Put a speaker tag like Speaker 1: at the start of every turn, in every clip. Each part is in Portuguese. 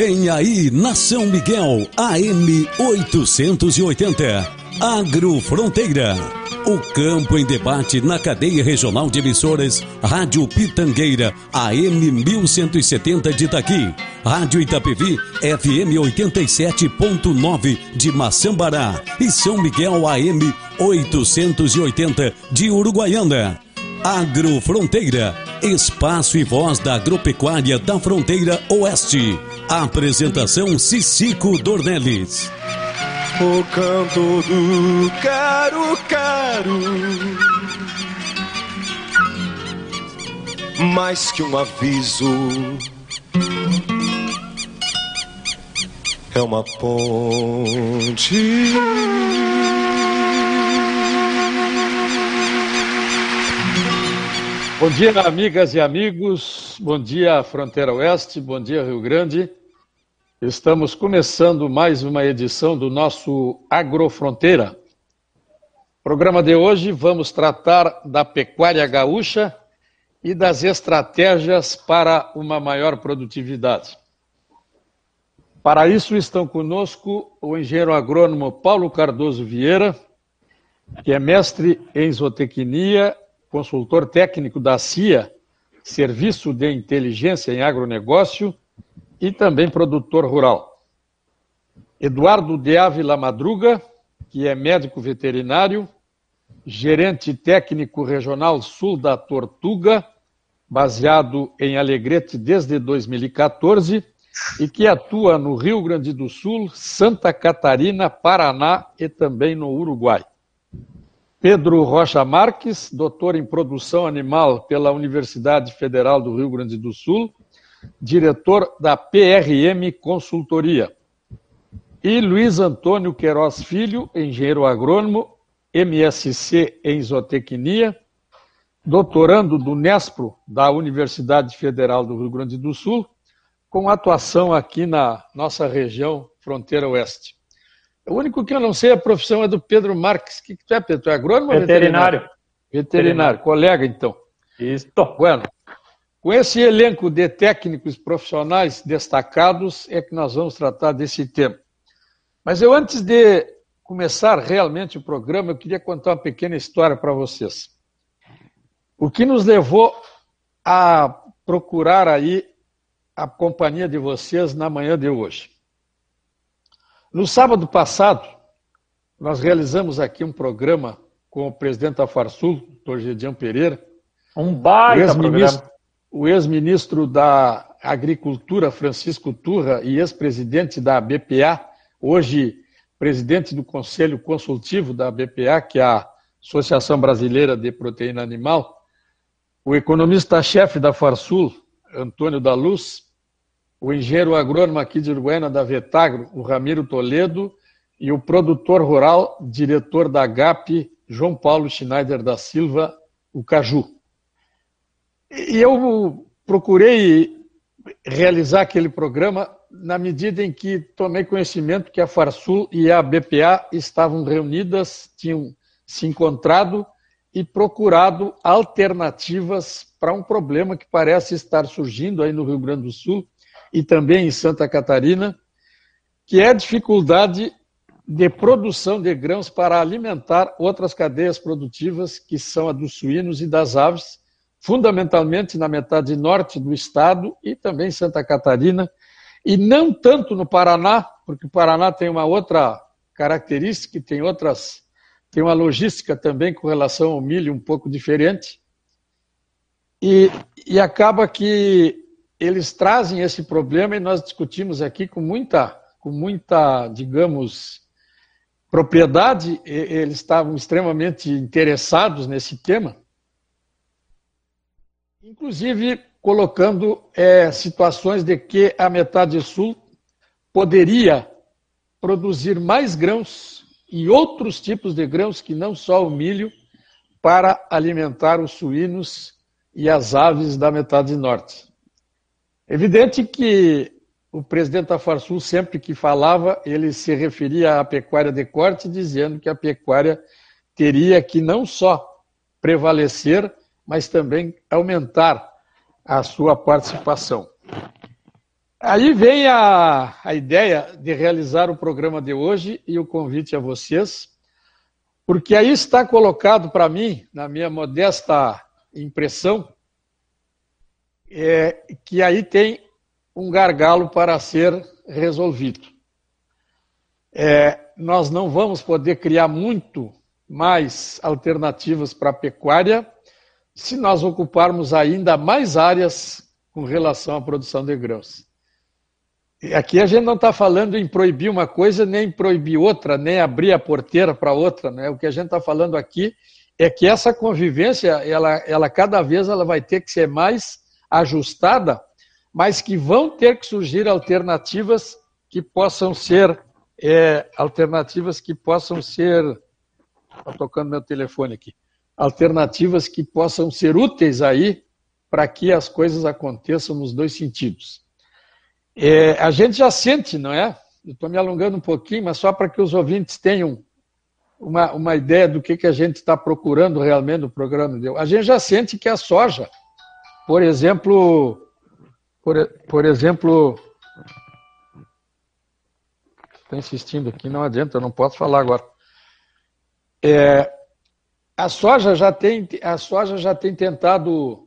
Speaker 1: Vem aí na São Miguel, AM 880. Agrofronteira. O campo em debate na cadeia regional de emissoras Rádio Pitangueira, AM 1170 de Itaqui. Rádio Itapevi, FM 87.9 de Maçambará. E São Miguel, AM 880 de Uruguaiana. Agrofronteira, espaço e voz da agropecuária da fronteira oeste. Apresentação Cicico Dornelles.
Speaker 2: O canto do caro caro Mais que um aviso É uma ponte
Speaker 3: Bom dia, amigas e amigos. Bom dia, Fronteira Oeste. Bom dia, Rio Grande. Estamos começando mais uma edição do nosso Agrofronteira. Programa de hoje vamos tratar da pecuária gaúcha e das estratégias para uma maior produtividade. Para isso estão conosco o engenheiro agrônomo Paulo Cardoso Vieira, que é mestre em zootecnia consultor técnico da CIA, Serviço de Inteligência em Agronegócio, e também produtor rural. Eduardo de Ávila Madruga, que é médico veterinário, gerente técnico regional sul da Tortuga, baseado em Alegrete desde 2014 e que atua no Rio Grande do Sul, Santa Catarina, Paraná e também no Uruguai. Pedro Rocha Marques, doutor em produção animal pela Universidade Federal do Rio Grande do Sul, diretor da PRM Consultoria. E Luiz Antônio Queiroz Filho, engenheiro agrônomo, MSc em zootecnia, doutorando do Nespro da Universidade Federal do Rio Grande do Sul, com atuação aqui na nossa região fronteira oeste. O único que eu não sei a profissão é do Pedro Marques. O que, que tu é, Pedro? Tu é agrônomo
Speaker 4: veterinário.
Speaker 3: veterinário? Veterinário, colega, então.
Speaker 4: Isso.
Speaker 3: Bueno, com esse elenco de técnicos profissionais destacados é que nós vamos tratar desse tema. Mas eu, antes de começar realmente o programa, eu queria contar uma pequena história para vocês. O que nos levou a procurar aí a companhia de vocês na manhã de hoje. No sábado passado, nós realizamos aqui um programa com o presidente da Farsul, Dr. Gedião Pereira.
Speaker 4: Um baita
Speaker 3: o ex-ministro da Agricultura, Francisco Turra, e ex-presidente da BPA, hoje presidente do Conselho Consultivo da BPA, que é a Associação Brasileira de Proteína Animal, o economista-chefe da Farsul, Antônio da Luz, o engenheiro agrônomo aqui de Uruguaiana da Vetagro, o Ramiro Toledo, e o produtor rural, diretor da GAP, João Paulo Schneider da Silva, o Caju. E eu procurei realizar aquele programa na medida em que tomei conhecimento que a Farsul e a BPA estavam reunidas, tinham se encontrado e procurado alternativas para um problema que parece estar surgindo aí no Rio Grande do Sul, e também em Santa Catarina, que é a dificuldade de produção de grãos para alimentar outras cadeias produtivas, que são a dos suínos e das aves, fundamentalmente na metade norte do estado e também em Santa Catarina, e não tanto no Paraná, porque o Paraná tem uma outra característica, tem outras, tem uma logística também com relação ao milho um pouco diferente. E, e acaba que eles trazem esse problema e nós discutimos aqui com muita, com muita, digamos, propriedade. Eles estavam extremamente interessados nesse tema, inclusive colocando é, situações de que a metade sul poderia produzir mais grãos e outros tipos de grãos que não só o milho para alimentar os suínos e as aves da metade norte. Evidente que o presidente da Farsul, sempre que falava, ele se referia à pecuária de corte, dizendo que a pecuária teria que não só prevalecer, mas também aumentar a sua participação. Aí vem a, a ideia de realizar o programa de hoje e o convite a vocês, porque aí está colocado para mim, na minha modesta impressão, é, que aí tem um gargalo para ser resolvido. É, nós não vamos poder criar muito mais alternativas para a pecuária se nós ocuparmos ainda mais áreas com relação à produção de grãos. Aqui a gente não está falando em proibir uma coisa, nem proibir outra, nem abrir a porteira para outra. Né? O que a gente está falando aqui é que essa convivência, ela, ela cada vez ela vai ter que ser mais ajustada, mas que vão ter que surgir alternativas que possam ser é, alternativas que possam ser. Está tocando meu telefone aqui. Alternativas que possam ser úteis aí para que as coisas aconteçam nos dois sentidos. É, a gente já sente, não é? Estou me alongando um pouquinho, mas só para que os ouvintes tenham uma, uma ideia do que, que a gente está procurando realmente no programa. A gente já sente que a soja, por exemplo, por, por exemplo, está insistindo aqui, não adianta, eu não posso falar agora. É, a soja já tem, a soja já tem tentado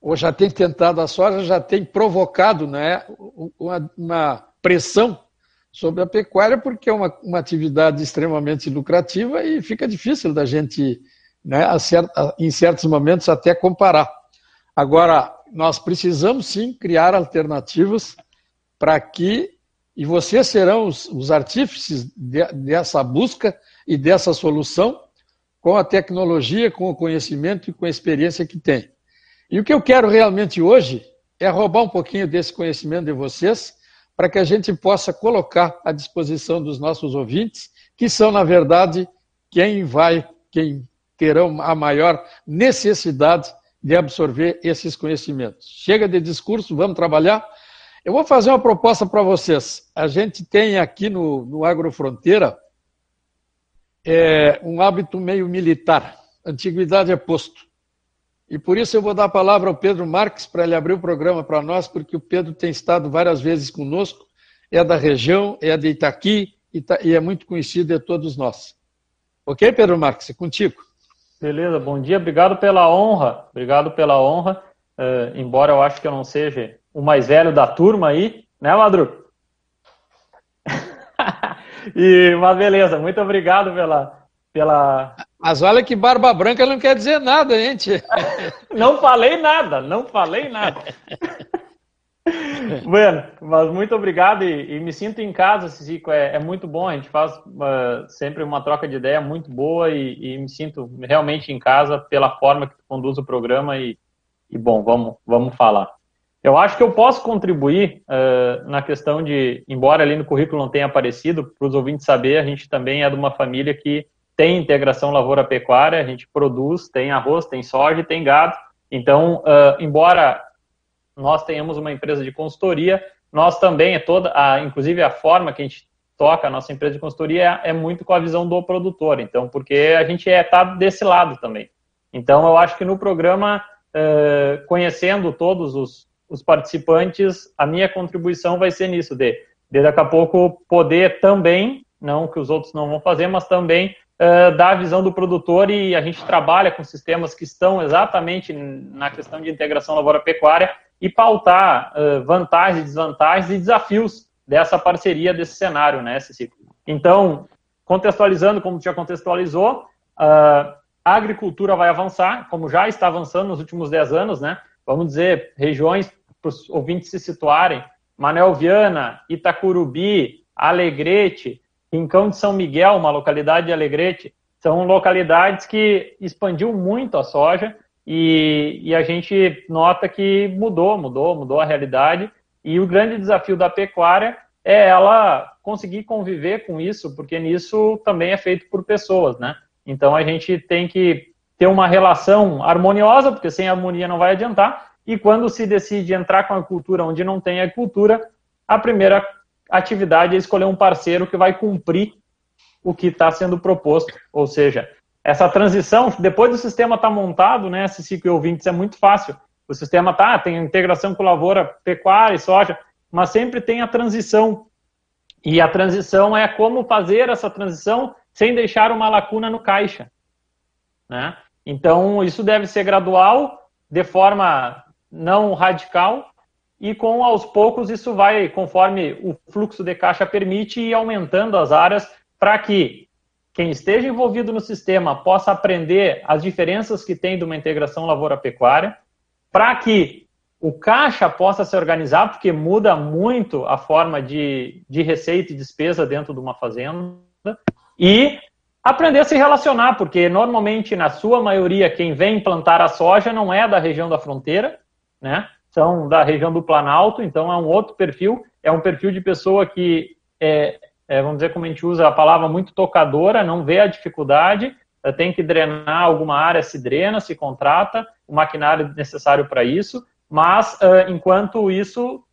Speaker 3: ou já tem tentado a soja, já tem provocado né, uma, uma pressão sobre a pecuária, porque é uma, uma, atividade extremamente lucrativa e fica difícil da gente, né, em certos momentos, até comparar. Agora, nós precisamos sim criar alternativas para que, e vocês serão os, os artífices de, dessa busca e dessa solução, com a tecnologia, com o conhecimento e com a experiência que tem. E o que eu quero realmente hoje é roubar um pouquinho desse conhecimento de vocês para que a gente possa colocar à disposição dos nossos ouvintes, que são, na verdade, quem vai, quem terão a maior necessidade de absorver esses conhecimentos. Chega de discurso, vamos trabalhar. Eu vou fazer uma proposta para vocês. A gente tem aqui no, no Agrofronteira é, um hábito meio militar. Antiguidade é posto. E por isso eu vou dar a palavra ao Pedro Marques para ele abrir o programa para nós, porque o Pedro tem estado várias vezes conosco, é da região, é de Itaqui e é muito conhecido de todos nós. Ok, Pedro Marques, é contigo.
Speaker 4: Beleza, bom dia, obrigado pela honra, obrigado pela honra, uh, embora eu acho que eu não seja o mais velho da turma aí, né, Madru? e, mas beleza, muito obrigado pela, pela.
Speaker 3: Mas olha que barba branca não quer dizer nada, gente.
Speaker 4: não falei nada, não falei nada. bueno, mas muito obrigado e, e, me sinto em casa, Cicico. É, é muito bom, a gente faz uh, sempre uma troca de ideia muito boa e, e, me sinto realmente em casa pela forma que tu conduz o programa e, e bom, vamos, vamos falar. Eu acho que eu posso contribuir uh, na questão de, embora ali no currículo não tenha aparecido, para os ouvintes saber, a gente também é de uma família que tem integração lavoura-pecuária, a gente produz, tem arroz, tem soja tem gado. Então, uh, embora nós tenhamos uma empresa de consultoria, nós também é toda, a, inclusive a forma que a gente toca a nossa empresa de consultoria é, é muito com a visão do produtor. Então, porque a gente é tá desse lado também. Então, eu acho que no programa, uh, conhecendo todos os, os participantes, a minha contribuição vai ser nisso, de, de daqui a pouco poder também, não que os outros não vão fazer, mas também uh, da visão do produtor e a gente trabalha com sistemas que estão exatamente na questão de integração lavoura-pecuária e pautar uh, vantagens desvantagens e desafios dessa parceria, desse cenário, né, Ceci? Então, contextualizando como já contextualizou, uh, a agricultura vai avançar, como já está avançando nos últimos 10 anos, né? Vamos dizer, regiões para os ouvintes se situarem, Manel Viana, Itacurubi, Alegrete, Rincão de São Miguel, uma localidade de Alegrete, são localidades que expandiu muito a soja e, e, a gente nota que mudou, mudou, mudou a realidade. E o grande desafio da pecuária é ela conseguir conviver com isso, porque nisso também é feito por pessoas, né? Então a gente tem que ter uma relação harmoniosa, porque sem harmonia não vai adiantar. E quando se decide entrar com a cultura onde não tem a cultura, a primeira atividade é escolher um parceiro que vai cumprir o que está sendo proposto. Ou seja, essa transição, depois do sistema estar tá montado, né, esse ciclo ouvintes, é muito fácil. O sistema tá, tem integração com lavoura, pecuária e soja, mas sempre tem a transição. E a transição é como fazer essa transição sem deixar uma lacuna no caixa. Né? Então, isso deve ser gradual, de forma não radical, e com aos poucos isso vai, conforme o fluxo de caixa permite, ir aumentando as áreas para que quem esteja envolvido no sistema possa aprender as diferenças que tem de uma integração lavoura-pecuária, para que o caixa possa se organizar, porque muda muito a forma de, de receita e despesa dentro de uma fazenda, e aprender a se relacionar, porque normalmente, na sua maioria, quem vem plantar a soja não é da região da fronteira, né? São da região do Planalto, então é um outro perfil, é um perfil de pessoa que é, é, vamos dizer como a gente usa a palavra muito tocadora, não vê a dificuldade, é, tem que drenar alguma área, se drena, se contrata o maquinário necessário para isso, mas uh, enquanto isso,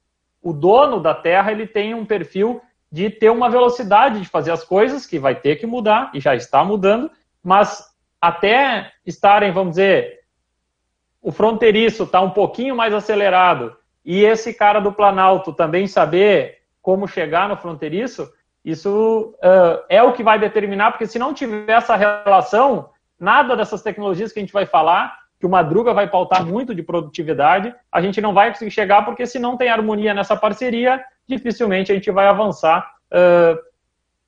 Speaker 4: o dono da terra ele tem um perfil de ter uma velocidade de fazer as coisas, que vai ter que mudar, e já está mudando, mas até estarem, vamos dizer, o fronteiriço está um pouquinho mais acelerado e esse cara do Planalto também saber como chegar no fronteiriço, isso uh, é o que vai determinar, porque se não tiver essa relação, nada dessas tecnologias que a gente vai falar, que o Madruga vai pautar muito de produtividade, a gente não vai conseguir chegar, porque se não tem harmonia nessa parceria, dificilmente a gente vai avançar uh,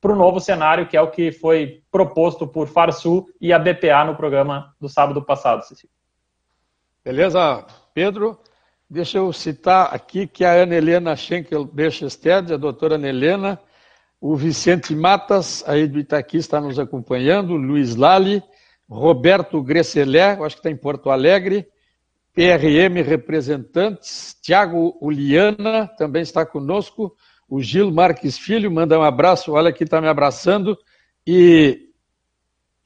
Speaker 4: para o novo cenário, que é o que foi proposto por Farsul e a BPA no programa do sábado passado, Cecília.
Speaker 3: Beleza, Pedro? Deixa eu citar aqui que a Ana Helena Schenkel Bechested, a doutora Ana Helena, o Vicente Matas, aí do Itaqui, está nos acompanhando, Luiz Lali, Roberto Gresselé, acho que está em Porto Alegre, PRM Representantes, Tiago Uliana também está conosco, o Gil Marques Filho, manda um abraço, olha aqui, está me abraçando, e,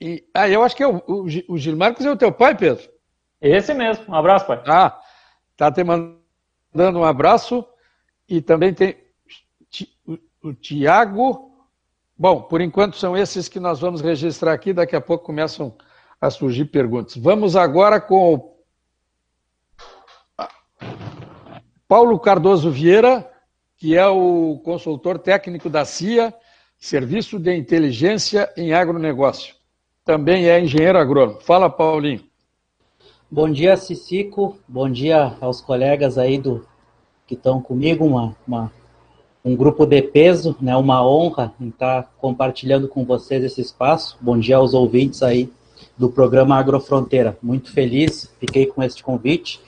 Speaker 3: e ah, eu acho que é o, o, o Gil Marques é o teu pai, Pedro?
Speaker 4: Esse mesmo, um abraço, pai.
Speaker 3: Ah, está te mandando um abraço, e também tem Tiago, bom, por enquanto são esses que nós vamos registrar aqui, daqui a pouco começam a surgir perguntas. Vamos agora com o Paulo Cardoso Vieira, que é o consultor técnico da CIA, Serviço de Inteligência em Agronegócio. Também é engenheiro agrônomo. Fala, Paulinho.
Speaker 5: Bom dia, Cicico. Bom dia aos colegas aí do que estão comigo. Uma, uma, um grupo de peso, né? Uma honra estar compartilhando com vocês esse espaço. Bom dia aos ouvintes aí do programa Agrofronteira. Muito feliz, fiquei com este convite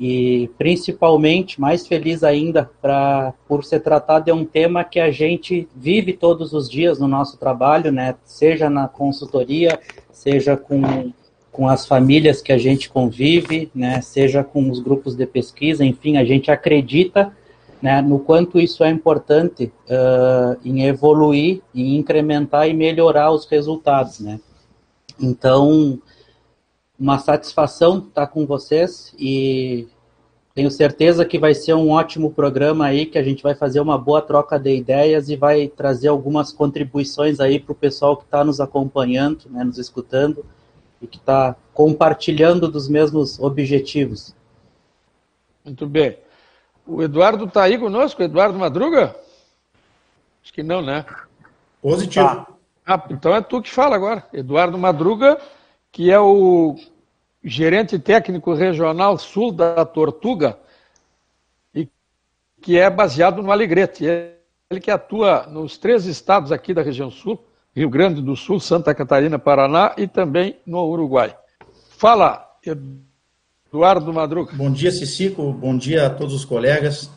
Speaker 5: e principalmente mais feliz ainda pra, por ser tratado de um tema que a gente vive todos os dias no nosso trabalho, né? seja na consultoria, seja com, com as famílias que a gente convive, né? seja com os grupos de pesquisa, enfim, a gente acredita né, no quanto isso é importante uh, em evoluir, em incrementar e melhorar os resultados. Né? Então, uma satisfação estar com vocês e tenho certeza que vai ser um ótimo programa aí, que a gente vai fazer uma boa troca de ideias e vai trazer algumas contribuições aí para o pessoal que está nos acompanhando, né, nos escutando e que está compartilhando dos mesmos objetivos.
Speaker 3: Muito bem. O Eduardo está aí conosco, Eduardo Madruga? Acho que não, né?
Speaker 6: Positivo. Ah,
Speaker 3: ah, então é tu que fala agora. Eduardo Madruga, que é o gerente técnico regional sul da Tortuga, e que é baseado no Alegrete. Ele que atua nos três estados aqui da região sul, Rio Grande do Sul, Santa Catarina, Paraná e também no Uruguai. Fala, Eduardo Madruga.
Speaker 6: Bom dia, Cicico. Bom dia a todos os colegas.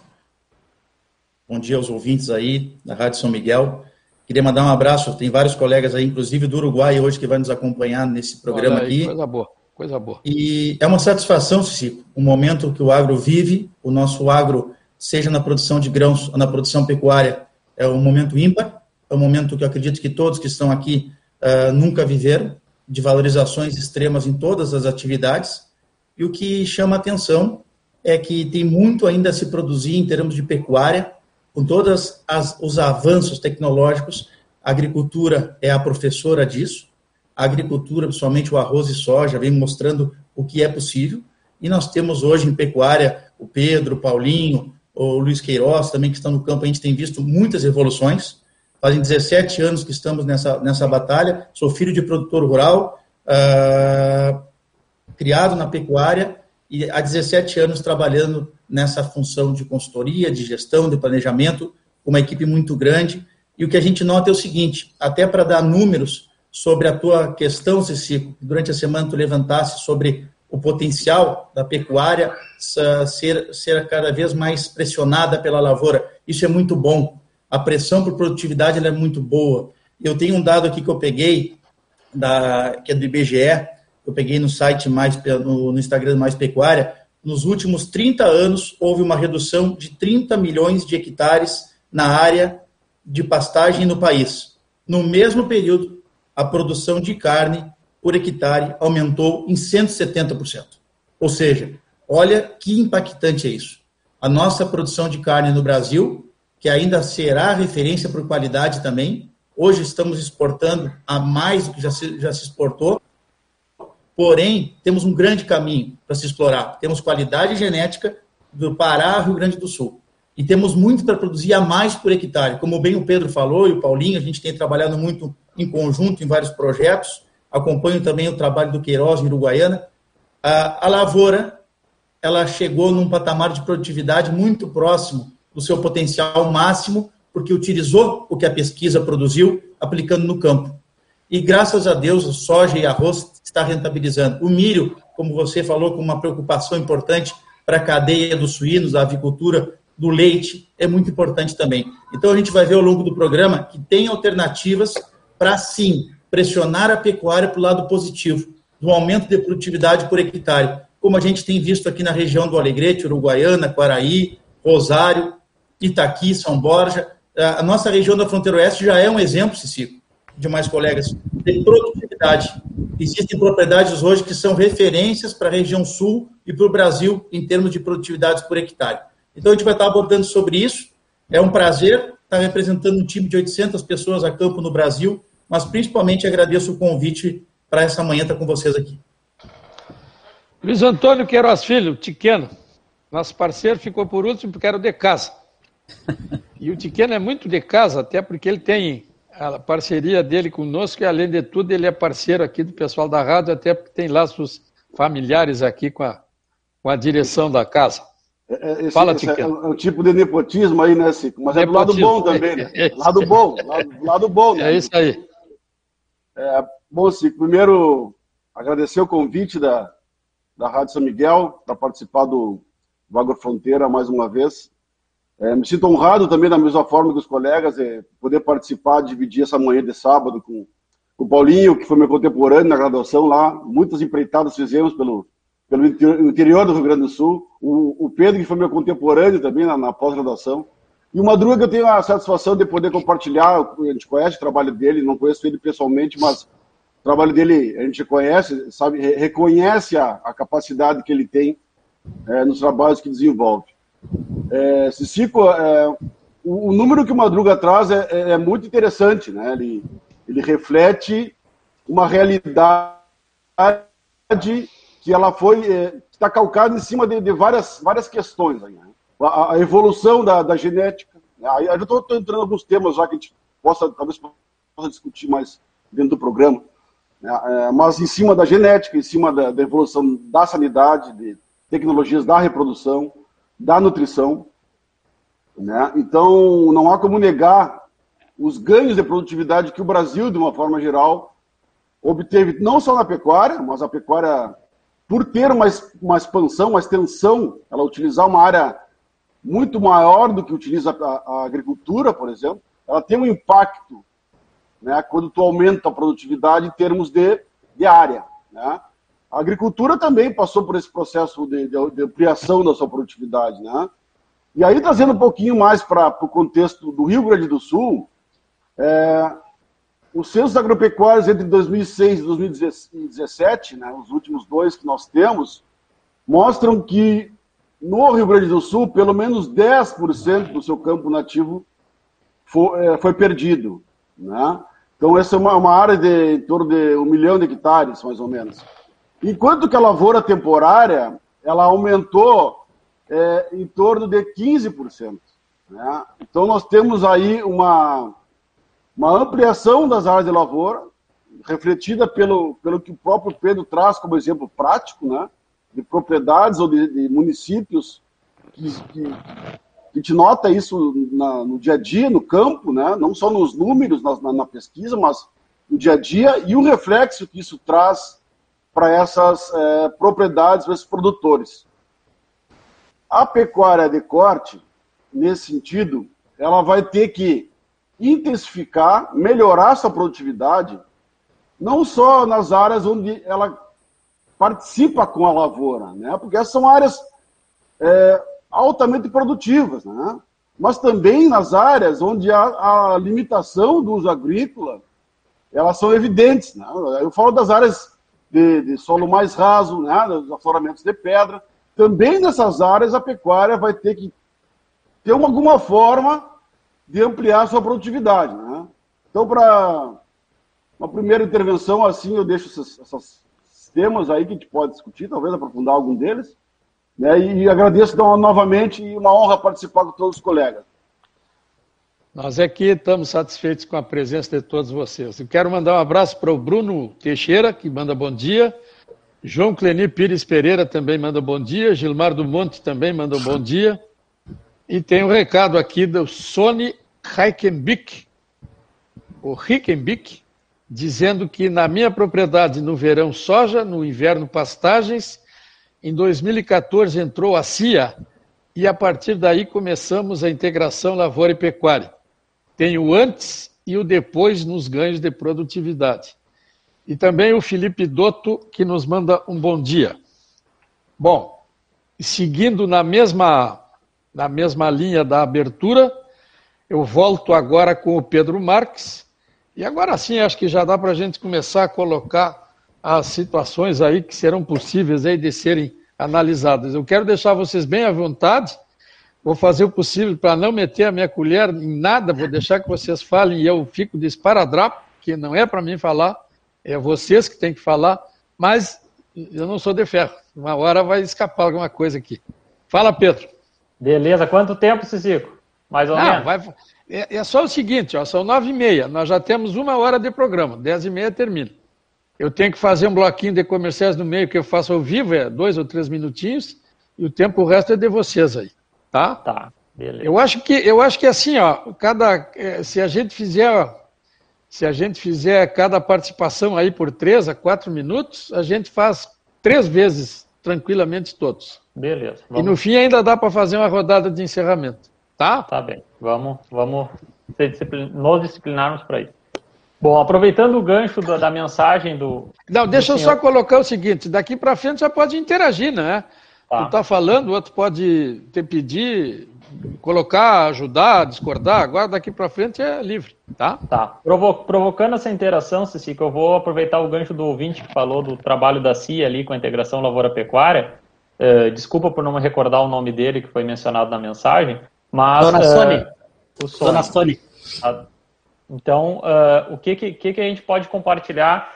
Speaker 6: Bom dia aos ouvintes aí da Rádio São Miguel. Queria mandar um abraço, tem vários colegas aí, inclusive do Uruguai hoje, que vai nos acompanhar nesse programa aí, aqui.
Speaker 3: Coisa boa. Coisa boa.
Speaker 6: E é uma satisfação, Cici, o momento que o agro vive, o nosso agro, seja na produção de grãos ou na produção pecuária, é um momento ímpar, é um momento que eu acredito que todos que estão aqui uh, nunca viveram, de valorizações extremas em todas as atividades. E o que chama atenção é que tem muito ainda a se produzir em termos de pecuária, com todos os avanços tecnológicos. A agricultura é a professora disso a agricultura, principalmente o arroz e soja, vem mostrando o que é possível. E nós temos hoje em pecuária o Pedro, o Paulinho, o Luiz Queiroz também, que estão no campo, a gente tem visto muitas evoluções. Fazem 17 anos que estamos nessa, nessa batalha. Sou filho de produtor rural, uh, criado na pecuária e há 17 anos trabalhando nessa função de consultoria, de gestão, de planejamento, uma equipe muito grande. E o que a gente nota é o seguinte, até para dar números sobre a tua questão, Ceci, durante a semana tu levantasse sobre o potencial da pecuária ser, ser cada vez mais pressionada pela lavoura. Isso é muito bom. A pressão por produtividade é muito boa. Eu tenho um dado aqui que eu peguei, da, que é do IBGE, eu peguei no site mais no, Instagram Mais Pecuária. Nos últimos 30 anos, houve uma redução de 30 milhões de hectares na área de pastagem no país. No mesmo período, a produção de carne por hectare aumentou em 170%. Ou seja, olha que impactante é isso. A nossa produção de carne no Brasil, que ainda será referência por qualidade também, hoje estamos exportando a mais do que já se, já se exportou, porém, temos um grande caminho para se explorar. Temos qualidade genética do Pará Rio Grande do Sul. E temos muito para produzir a mais por hectare. Como bem o Pedro falou e o Paulinho, a gente tem trabalhado muito em conjunto em vários projetos acompanho também o trabalho do Queiroz em Uruguaiana. A, a lavoura, ela chegou num patamar de produtividade muito próximo do seu potencial máximo, porque utilizou o que a pesquisa produziu, aplicando no campo. E graças a Deus, soja e arroz está rentabilizando. O milho, como você falou, com uma preocupação importante para a cadeia dos suínos, da avicultura, do leite, é muito importante também. Então a gente vai ver ao longo do programa que tem alternativas para sim pressionar a pecuária para o lado positivo, do aumento de produtividade por hectare, como a gente tem visto aqui na região do Alegrete, Uruguaiana, Quaraí, Rosário, Itaqui, São Borja. A nossa região da fronteira oeste já é um exemplo, Cicico, de mais colegas, de produtividade. Existem propriedades hoje que são referências para a região sul e para o Brasil em termos de produtividade por hectare. Então, a gente vai estar abordando sobre isso. É um prazer estar representando um time de 800 pessoas a campo no Brasil, mas principalmente agradeço o convite para essa manhã estar com vocês aqui.
Speaker 3: Luiz Antônio Queiroz Filho, Tiqueno, nosso parceiro ficou por último porque era o de casa. E o Tiqueno é muito de casa, até porque ele tem a parceria dele conosco e, além de tudo, ele é parceiro aqui do pessoal da rádio, até porque tem laços familiares aqui com a, com a direção da casa.
Speaker 7: É, é, esse, Fala, esse é, é, o tipo de nepotismo aí, né, Cico? Mas nepotismo. é do lado bom também, né? É, lado bom, lado, lado bom, né?
Speaker 3: É isso aí.
Speaker 7: É, bom, Cico, primeiro agradecer o convite da, da Rádio São Miguel para participar do, do Fronteira mais uma vez. É, me sinto honrado também, da mesma forma que os colegas, é, poder participar, dividir essa manhã de sábado com, o Paulinho, que foi meu contemporâneo na graduação lá. Muitas empreitadas fizemos pelo, pelo interior do Rio Grande do Sul. O, o Pedro, que foi meu contemporâneo também na, na pós-graduação. E o Madruga, eu tenho a satisfação de poder compartilhar, a gente conhece o trabalho dele, não conheço ele pessoalmente, mas o trabalho dele a gente conhece, sabe, reconhece a, a capacidade que ele tem é, nos trabalhos que desenvolve. É, Cicico, é, o, o, número que o Madruga traz é, é, é, muito interessante, né? ele, ele reflete uma realidade que ela foi, está é, calcada em cima de, de, várias, várias questões. Aí, né? a, a evolução da, da genética. Né? Aí, eu estou entrando em alguns temas já que a gente possa, talvez, possa discutir mais dentro do programa. Né? É, mas em cima da genética, em cima da, da, evolução da sanidade, de tecnologias da reprodução, da nutrição. Né? Então, não há como negar os ganhos de produtividade que o Brasil, de uma forma geral, obteve não só na pecuária, mas a pecuária, por ter uma, uma expansão, uma extensão, ela utilizar uma área muito maior do que utiliza a, a agricultura, por exemplo, ela tem um impacto né, quando tu aumenta a produtividade em termos de, de área. Né? A agricultura também passou por esse processo de, de, de ampliação da sua produtividade. Né? E aí, trazendo um pouquinho mais para o contexto do Rio Grande do Sul, é, os censos agropecuários entre 2006 e 2017, né, os últimos dois que nós temos, mostram que no Rio Grande do Sul, pelo menos 10% do seu campo nativo foi, é, foi perdido. Né? Então, essa é uma, uma, área de em torno de um milhão de hectares, mais ou menos. Enquanto que a lavoura temporária, ela aumentou é, em torno de 15%. Né? Então, nós temos aí uma, uma ampliação das áreas de lavoura, refletida pelo, pelo que o próprio Pedro traz como exemplo prático, né? de propriedades ou de, de municípios que, que, a gente nota isso na, no dia a dia, no campo, né? não só nos números, na, na pesquisa, mas no dia a dia, e o reflexo que isso traz para essas é, propriedades, para esses produtores. A pecuária de corte, nesse sentido, ela vai ter que intensificar, melhorar sua produtividade, não só nas áreas onde ela participa com a lavoura, né? porque essas são áreas é, altamente produtivas, né? mas também nas áreas onde a, a, limitação do uso agrícola, elas são evidentes. Né? Eu falo das áreas de, de solo mais raso, né? dos afloramentos de pedra, também nessas áreas a pecuária vai ter que ter uma, alguma forma de ampliar sua produtividade. Né? Então, para uma primeira intervenção, assim, eu deixo esses, esses, temas aí que a gente pode discutir, talvez aprofundar algum deles. Né? E agradeço então, novamente e uma honra participar com todos os colegas.
Speaker 3: Nós aqui estamos satisfeitos com a presença de todos vocês. Eu quero mandar um abraço para o Bruno Teixeira, que manda bom dia. João Cleni Pires Pereira também manda bom dia, Gilmar do Monte também manda bom dia. E tem um recado aqui do Sony Heikenbick, o Heikenbick, dizendo que na minha propriedade no verão soja, no inverno pastagens, em 2014 entrou a CIA e a partir daí começamos a integração lavoura e pecuária. Tem o antes e o depois nos ganhos de produtividade. E também o Felipe Dotto, que nos manda um bom dia. Bom, seguindo na mesma, na mesma linha da abertura, eu volto agora com o Pedro Marques. E agora sim, acho que já dá para a gente começar a colocar as situações aí que serão possíveis aí de serem analisadas. Eu quero deixar vocês bem à vontade. Vou fazer o possível para não meter a minha colher em nada, vou deixar que vocês falem e eu fico de esparadrapo, que não é para mim falar é vocês que têm que falar, mas eu não sou de ferro. Uma hora vai escapar alguma coisa aqui. Fala, Pedro.
Speaker 4: Beleza. Quanto tempo, Cicico? Mais ou não, menos?
Speaker 3: Vai... É, é, só o seguinte, ó, são nove e meia. Nós já temos uma hora de programa. Dez e meia termina. Eu tenho que fazer um bloquinho de comerciais no meio que eu faço ao vivo, é dois ou três minutinhos, e o tempo o resto é de vocês aí, tá?
Speaker 4: Tá, beleza.
Speaker 3: Eu acho que eu acho que assim, ó, cada é, se a gente fizer se a gente fizer cada participação aí por três a quatro minutos, a gente faz três vezes tranquilamente todos.
Speaker 4: Beleza.
Speaker 3: Vamos. E no fim ainda dá para fazer uma rodada de encerramento. Tá?
Speaker 4: Tá bem. Vamos, vamos disciplin... nos disciplinarmos para isso. Bom, aproveitando o gancho da, da mensagem do.
Speaker 3: Não, deixa do eu só colocar o seguinte: daqui para frente já pode interagir, né? Tá. Tu está falando, o outro pode te pedir, colocar, ajudar, discordar, agora daqui para frente é livre, tá?
Speaker 4: Tá. Provo provocando essa interação, Cici, que eu vou aproveitar o gancho do ouvinte que falou do trabalho da CIA ali com a integração lavoura-pecuária. Uh, desculpa por não me recordar o nome dele, que foi mencionado na mensagem, mas...
Speaker 5: Dona uh, Sony.
Speaker 4: O Sony. Dona Sony. Então, uh, o que, que, que, a gente pode compartilhar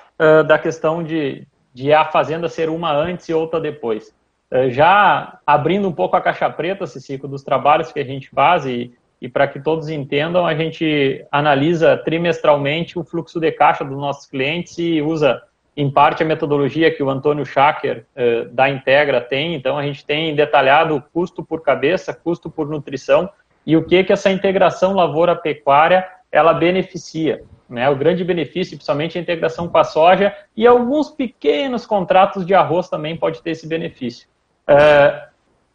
Speaker 4: da questão de, de a fazenda ser uma antes e outra depois? Eh, já abrindo um pouco a caixa preta, Cicico, dos trabalhos que a gente faz e, e para que todos entendam, a gente analisa trimestralmente o fluxo de caixa dos nossos clientes e usa, em parte, a metodologia que o Antônio Schacker, eh, da Integra, tem. Então, a gente tem detalhado custo por cabeça, custo por nutrição e o que, que essa integração lavoura-pecuária ela beneficia. Né? O grande benefício, principalmente a integração com a soja e alguns pequenos contratos de arroz também pode ter esse benefício. É,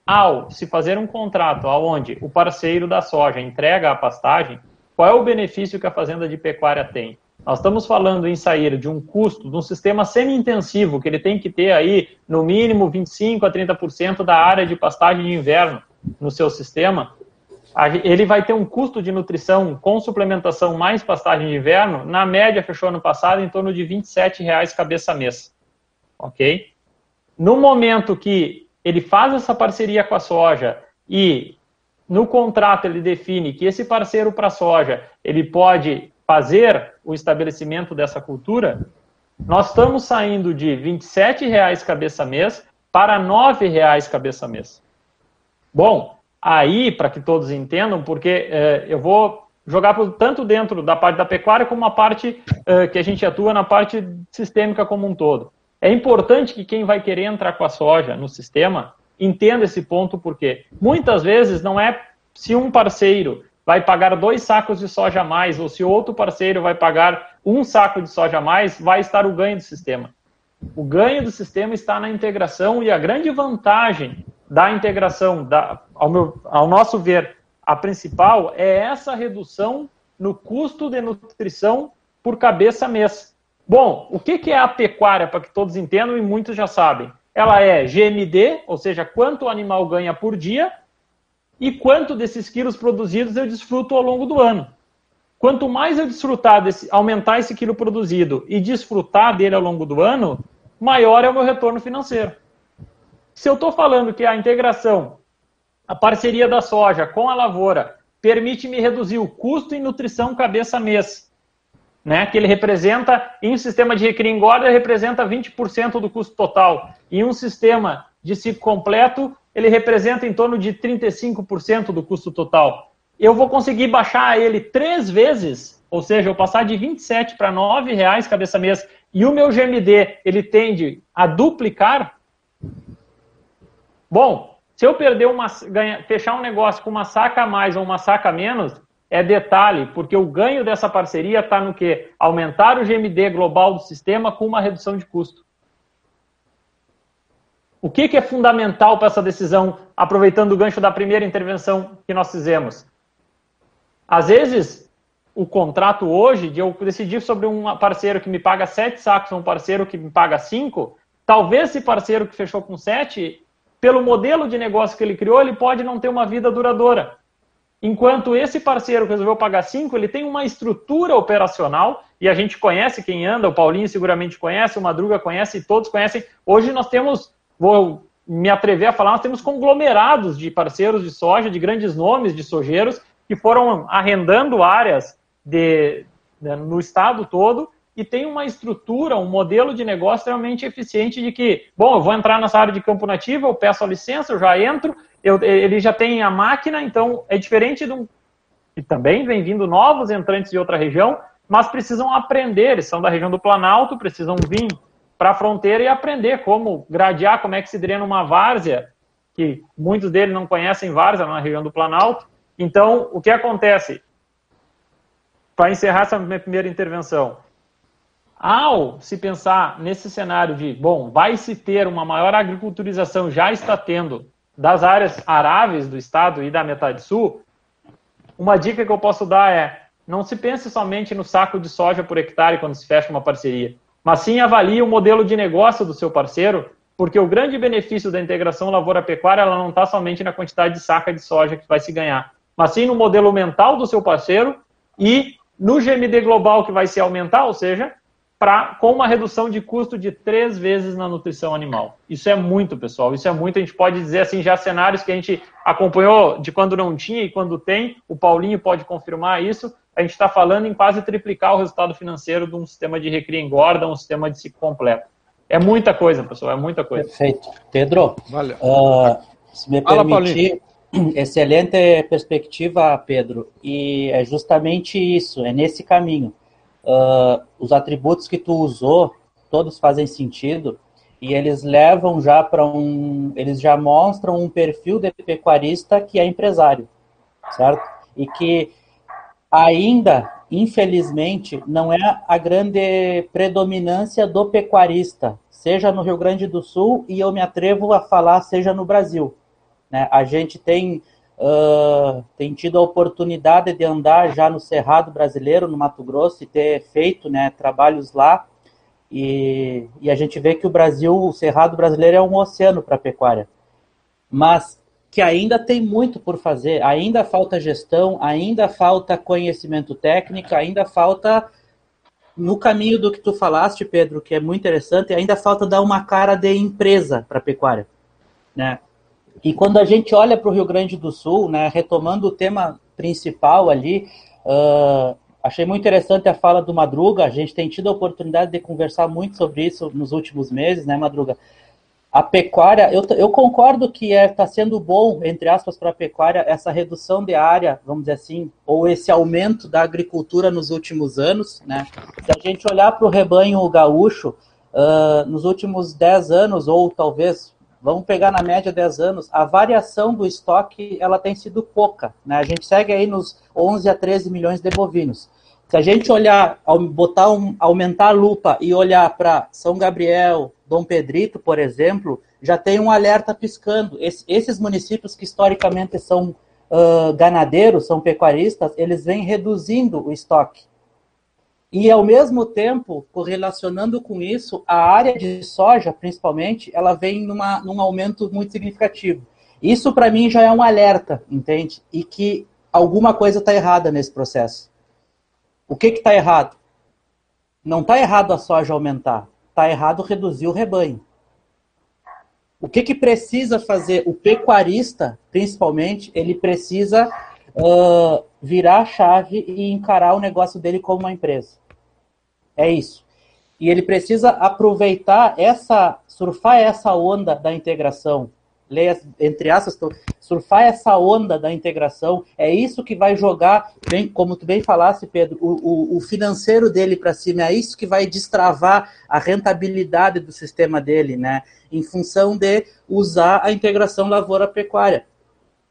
Speaker 4: ao se fazer um contrato onde o parceiro da soja entrega a pastagem, qual é o benefício que a fazenda de pecuária tem? Nós estamos falando em sair de um custo, de um sistema semi-intensivo, que ele tem que ter aí, no mínimo, 25% a 30% da área de pastagem de inverno no seu sistema. Ele vai ter um custo de nutrição com suplementação mais pastagem de inverno, na média, fechou ano passado, em torno de R$ 27,00 cabeça mês. Ok? No momento que ele faz essa parceria com a soja e no contrato ele define que esse parceiro para a soja ele pode fazer o estabelecimento dessa cultura, nós estamos saindo de R$ 27,00 cabeça mês para R$ 9,00 cabeça mês. Bom, aí, para que todos entendam, porque é, eu vou jogar tanto dentro da parte da pecuária como a parte é, que a gente atua na parte sistêmica como um todo. É importante que quem vai querer entrar com a soja no sistema entenda esse ponto, porque muitas vezes não é se um parceiro vai pagar dois sacos de soja a mais, ou se outro parceiro vai pagar um saco de soja a mais, vai estar o ganho do sistema. O ganho do sistema está na integração e a grande vantagem da integração, da, ao, meu, ao nosso ver, a principal é essa redução no custo de nutrição por cabeça mês. Bom, o que é a pecuária, para que todos entendam e muitos já sabem? Ela é GMD, ou seja, quanto o animal ganha por dia, e quanto desses quilos produzidos eu desfruto ao longo do ano. Quanto mais eu desfrutar desse, aumentar esse quilo produzido e desfrutar dele ao longo do ano, maior é o meu retorno financeiro. Se eu estou falando que a integração, a parceria da soja com a lavoura, permite me reduzir o custo em nutrição cabeça mês, né, que ele representa, em um sistema de recria engorda, representa 20% do custo total. Em um sistema de ciclo completo, ele representa em torno de 35% do custo total. Eu vou conseguir baixar ele três vezes, ou seja, eu passar de 27 para 9 reais cabeça mês, e o meu GMD ele tende a duplicar. Bom, se eu perder uma, fechar um negócio com uma saca a mais ou uma saca a menos, é detalhe, porque o ganho dessa parceria está no que? Aumentar o GMD global do sistema com uma redução de custo. O que, que é fundamental para essa decisão, aproveitando o gancho da primeira intervenção que nós fizemos? Às vezes, o contrato hoje, de eu decidir sobre um parceiro que me paga sete sacos ou um parceiro que me paga cinco, talvez esse parceiro que fechou com sete, pelo modelo de negócio que ele criou, ele pode não ter uma vida duradoura. Enquanto esse parceiro resolveu pagar cinco, ele tem uma estrutura operacional, e a gente conhece quem anda, o Paulinho seguramente conhece, o Madruga conhece, todos conhecem. Hoje nós temos vou me atrever a falar, nós temos conglomerados de parceiros de soja, de grandes nomes de sojeiros, que foram arrendando áreas de, de, no estado todo e tem uma estrutura, um modelo de negócio extremamente eficiente de que, bom, eu vou entrar nessa área de campo nativo, eu peço a licença, eu já entro, eu, ele já tem a máquina, então é diferente de um... E também vem vindo novos entrantes de outra região, mas precisam aprender, eles são da região do Planalto, precisam vir para a fronteira e aprender como gradear, como é que se drena uma várzea, que muitos deles não conhecem várzea na região do Planalto. Então, o que acontece? Para encerrar essa minha primeira intervenção, ao se pensar nesse cenário de, bom, vai se ter uma maior agriculturização, já está tendo, das áreas aráveis do estado e da metade sul, uma dica que eu posso dar é, não se pense somente no saco de soja por hectare quando se fecha uma parceria mas sim avalie o modelo de negócio do seu parceiro, porque o grande benefício da integração lavoura-pecuária ela não está somente na quantidade de saca de soja que vai se ganhar, mas sim no modelo mental do seu parceiro e no GMD global que vai se aumentar, ou seja, pra, com uma redução de custo de três vezes na nutrição animal. Isso é muito, pessoal. Isso é muito. A gente pode dizer assim, já cenários que a gente acompanhou de quando não tinha e quando tem. O Paulinho pode confirmar isso a gente está falando em quase triplicar o resultado financeiro de um sistema de recria engorda, um sistema de ciclo completo. É muita coisa, pessoal, é muita coisa.
Speaker 5: Perfeito. Pedro, uh, se me Fala, permitir, Paulinho. excelente perspectiva, Pedro, e é justamente isso, é nesse caminho. Uh, os atributos que tu usou, todos fazem sentido, e eles levam já para um, eles já mostram um perfil de pecuarista que é empresário, certo? E que ainda, infelizmente, não é a grande predominância do pecuarista, seja no Rio Grande do Sul e eu me atrevo a falar, seja no Brasil. Né? A gente tem, uh, tem tido a oportunidade de andar já no Cerrado brasileiro, no Mato Grosso, e ter feito né, trabalhos lá. E, e a gente vê que o Brasil, o Cerrado brasileiro é um oceano para a pecuária. Mas que ainda tem muito por fazer, ainda falta gestão, ainda falta conhecimento técnico, ainda falta no caminho do que tu falaste, Pedro, que é muito interessante, ainda falta dar uma cara de empresa para a pecuária, né? E quando a gente olha para o Rio Grande do Sul, né, retomando o tema principal ali, uh, achei muito interessante a fala do Madruga. A gente tem tido a oportunidade de conversar muito sobre isso nos últimos meses, né, Madruga? a pecuária, eu, eu concordo que está é, tá sendo bom, entre aspas, para a pecuária, essa redução de área, vamos dizer assim, ou esse aumento da agricultura nos últimos anos. Né? Se a gente olhar para o rebanho gaúcho, uh, nos últimos 10 anos, ou talvez, vamos pegar na média 10 anos, a variação do estoque ela tem sido pouca. Né? A gente segue aí nos 11 a 13 milhões de bovinos. Se a gente olhar, botar um, aumentar a lupa e olhar para São Gabriel, Dom Pedrito, por exemplo, já tem um alerta piscando. Es, esses municípios que historicamente são uh, ganadeiros, são pecuaristas, eles vêm reduzindo o estoque. E, ao mesmo tempo, correlacionando com isso, a área de soja, principalmente, ela vem numa, num aumento muito significativo. Isso, para mim, já é um alerta, entende? E que alguma coisa está errada nesse processo. O que está errado? Não está errado a soja aumentar. Está errado reduzir o rebanho. O que, que precisa fazer o pecuarista, principalmente? Ele precisa uh, virar a chave e encarar o negócio dele como uma empresa. É isso. E ele precisa aproveitar essa, surfar essa onda da integração leia entre aspas, surfar essa onda da integração, é isso que vai jogar, bem, como tu bem falasse, Pedro, o, o, o financeiro dele para cima, é isso que vai destravar a rentabilidade do sistema dele, né? Em função de usar a integração lavoura-pecuária.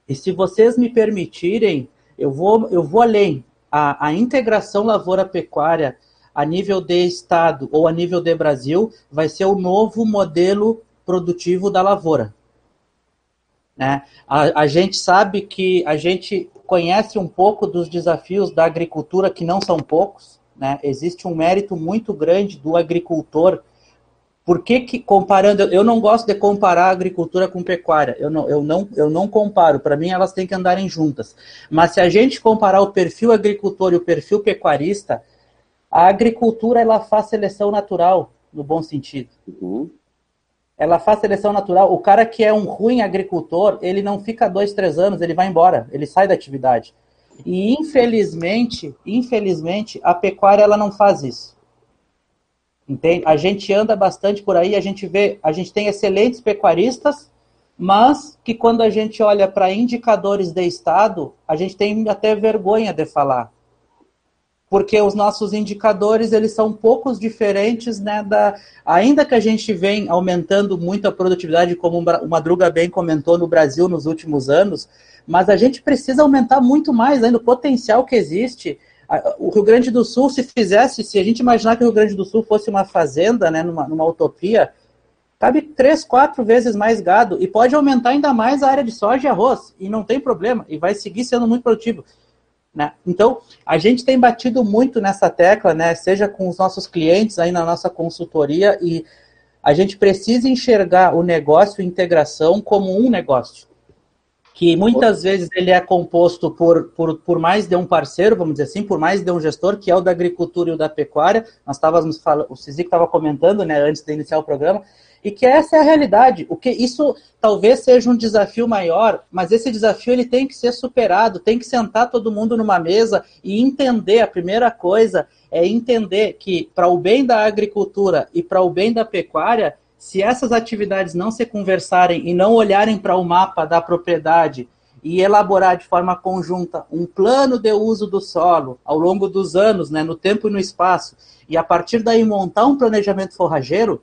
Speaker 5: E se vocês me permitirem, eu vou, eu vou além. A, a integração lavoura-pecuária a nível de Estado ou a nível de Brasil vai ser o novo modelo produtivo da lavoura. Né? A, a gente sabe que a gente conhece um pouco dos desafios da agricultura, que não são poucos. Né? Existe um mérito muito grande do agricultor. Por que, que comparando, eu não gosto de comparar agricultura com pecuária, eu não, eu não, eu não comparo, para mim elas têm que andarem juntas. Mas se a gente comparar o perfil agricultor e o perfil pecuarista, a agricultura ela faz seleção natural, no bom sentido. Uhum ela faz seleção natural. O cara que é um ruim agricultor, ele não fica dois, três anos, ele vai embora, ele sai da atividade. E infelizmente, infelizmente, a pecuária ela não faz isso. Entende? A gente anda bastante por aí, a gente vê, a gente tem excelentes pecuaristas, mas que quando a gente olha para indicadores de estado, a gente tem até vergonha de falar porque os nossos indicadores eles são poucos diferentes, né, da, ainda que a gente vem aumentando muito a produtividade, como o Madruga bem comentou no Brasil nos últimos anos, mas a gente precisa aumentar muito mais ainda o potencial que existe. O Rio Grande do Sul, se fizesse, se a gente imaginar que o Rio Grande do Sul fosse uma fazenda, né, numa, numa utopia, cabe três, quatro vezes mais gado e pode aumentar ainda mais a área de soja e arroz, e não tem problema, e vai seguir sendo muito produtivo. Né? Então, a gente tem batido muito nessa tecla, né? seja com os nossos clientes aí na nossa consultoria, e a gente precisa enxergar o negócio integração como um negócio. Que muitas vezes ele é composto por, por, por mais de um parceiro, vamos dizer assim, por mais de um gestor, que é o da agricultura e o da pecuária. Nós estávamos falando, o Cizic estava comentando, né, antes de iniciar o programa, e que essa é a realidade. O que isso talvez seja um desafio maior, mas esse desafio ele tem que ser superado, tem que sentar todo mundo numa mesa e entender. A primeira coisa é entender que para o bem da agricultura e para o bem da pecuária, se essas atividades não se conversarem e não olharem para o mapa da propriedade e elaborar de forma conjunta um plano de uso do solo ao longo dos anos, né, no tempo e no espaço, e a partir daí montar um planejamento forrageiro,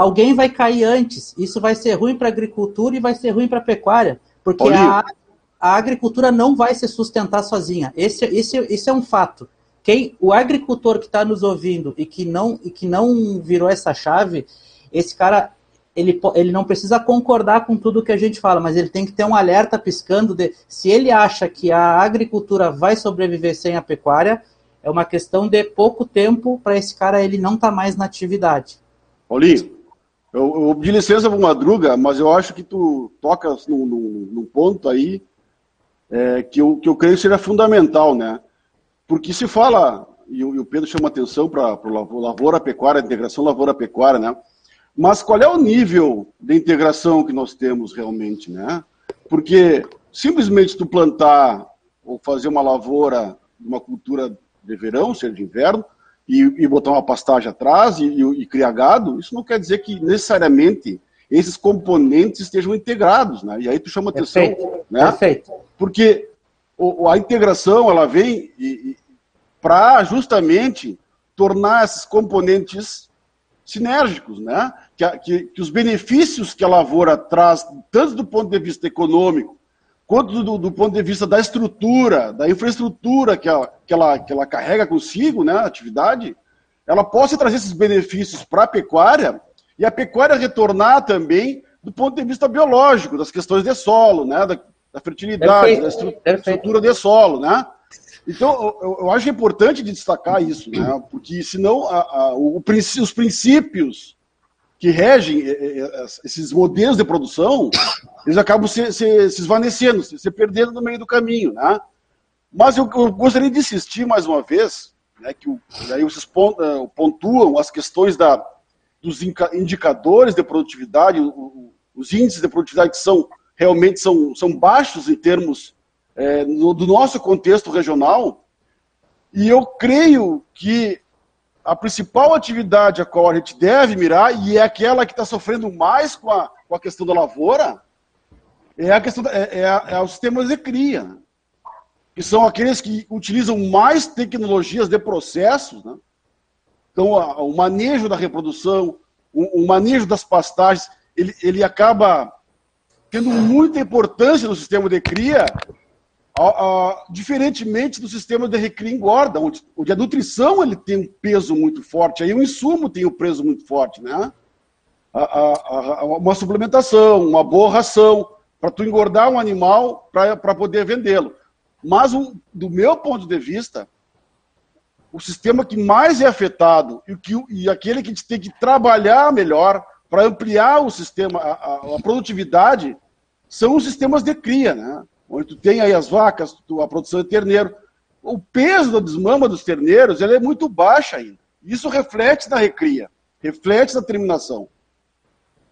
Speaker 5: alguém vai cair antes. Isso vai ser ruim para a agricultura e vai ser ruim para a pecuária, porque a, a, agricultura não vai se sustentar sozinha. Esse, esse, esse é um fato. Quem, o agricultor que está nos ouvindo e que não e que não virou essa chave, esse cara ele, ele não precisa concordar com tudo que a gente fala, mas ele tem que ter um alerta piscando de se ele acha que a agricultura vai sobreviver sem a pecuária, é uma questão de pouco tempo para esse cara ele não estar tá mais na atividade.
Speaker 7: Paulinho, eu, eu de licença para Madruga, mas eu acho que tu tocas num, num, num ponto aí é, que, eu, que eu creio que seja fundamental, né? Porque se fala, e, o, e o Pedro chama atenção para o lavoura-pecuária, integração lavoura-pecuária, né? Mas qual é o nível de integração que nós temos realmente, né? Porque simplesmente tu plantar ou fazer uma lavoura, uma cultura de verão, seja de inverno, e, e botar uma pastagem atrás e, e, e, criar gado, isso não quer dizer que necessariamente esses componentes estejam integrados, né? E aí tu chama atenção,
Speaker 5: Perfeito.
Speaker 7: né?
Speaker 5: Perfeito.
Speaker 7: Porque o- a integração ela vem para justamente tornar esses componentes sinérgicos, né? Que, que- que os benefícios que a lavoura traz, tanto do ponto de vista econômico, quanto do, do ponto de vista da estrutura, da infraestrutura que ela, que ela, que ela carrega consigo, né, a atividade, ela possa trazer esses benefícios para a pecuária e a pecuária retornar também do ponto de vista biológico, das questões de solo, né, da, da fertilidade,
Speaker 5: Perfeito,
Speaker 7: da estru-
Speaker 5: perfeito.
Speaker 7: estrutura de solo, né? Então, eu, eu acho importante de destacar isso, né? Porque senão a- a- o os princípios que regem eh, eh, esses modelos de produção, eles acabam se, se, se esvanecendo, se, se perdendo no meio do caminho, né? Mas eu, eu gostaria de insistir mais uma vez, né, que aí vocês pon- eh, pontuam as questões da, dos indicadores de produtividade, os índices de produtividade que são realmente são, são baixos em termos eh, no- do nosso contexto regional, e eu creio que a principal atividade a qual a gente deve mirar, e é aquela que está sofrendo mais com a, com a questão da lavoura, é a questão da, é, é, é os sistemas de cria, que são aqueles que utilizam mais tecnologias de processos, né? Então, a- o manejo da reprodução, o, o manejo das pastagens, ele, ele acaba tendo muita importância no sistema de cria, diferentemente do sistema de recria engorda, onde, onde a nutrição ele tem um peso muito forte, aí o insumo tem um peso muito forte, né? Uma suplementação, uma boa ração, para tu engordar um animal para poder vendê-lo. Mas, um- do meu ponto de vista, o sistema que mais é afetado e, que, e aquele que a gente tem que trabalhar melhor para ampliar o sistema, a, a- a produtividade, são os sistemas de cria, né? Onde tu tem aí as vacas, tu- a produção de terneiro. O peso da desmama dos terneiros é muito baixa ainda. Isso reflete na recria, reflete na terminação.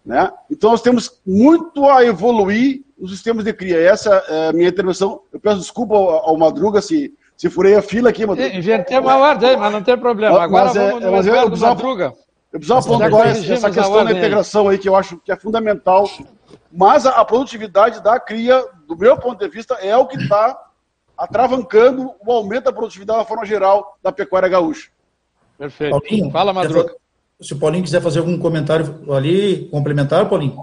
Speaker 7: Né? Então nós temos muito a evoluir os sistemas de cria. Essa é a minha intervenção. Eu peço desculpa ao, ao Madruga se, se furei a fila aqui, Madruga.
Speaker 3: Inventei uma ordem, mas não tem problema. Agora
Speaker 7: Mas é-
Speaker 3: vamos no
Speaker 7: mas eu precisava-
Speaker 3: Madruga.
Speaker 7: Eu precisava pontuar essa, essa questão da
Speaker 3: ordem aí.
Speaker 7: integração aí, que eu acho que é fundamental. Mas a, a produtividade da cria, do meu ponto de vista, é o que está atravancando o aumento da produtividade da forma geral da pecuária gaúcha.
Speaker 3: Perfeito.
Speaker 6: Paulinho,
Speaker 3: Fala, Madruga.
Speaker 6: Se o Paulinho quiser fazer algum comentário ali, complementar, Paulinho?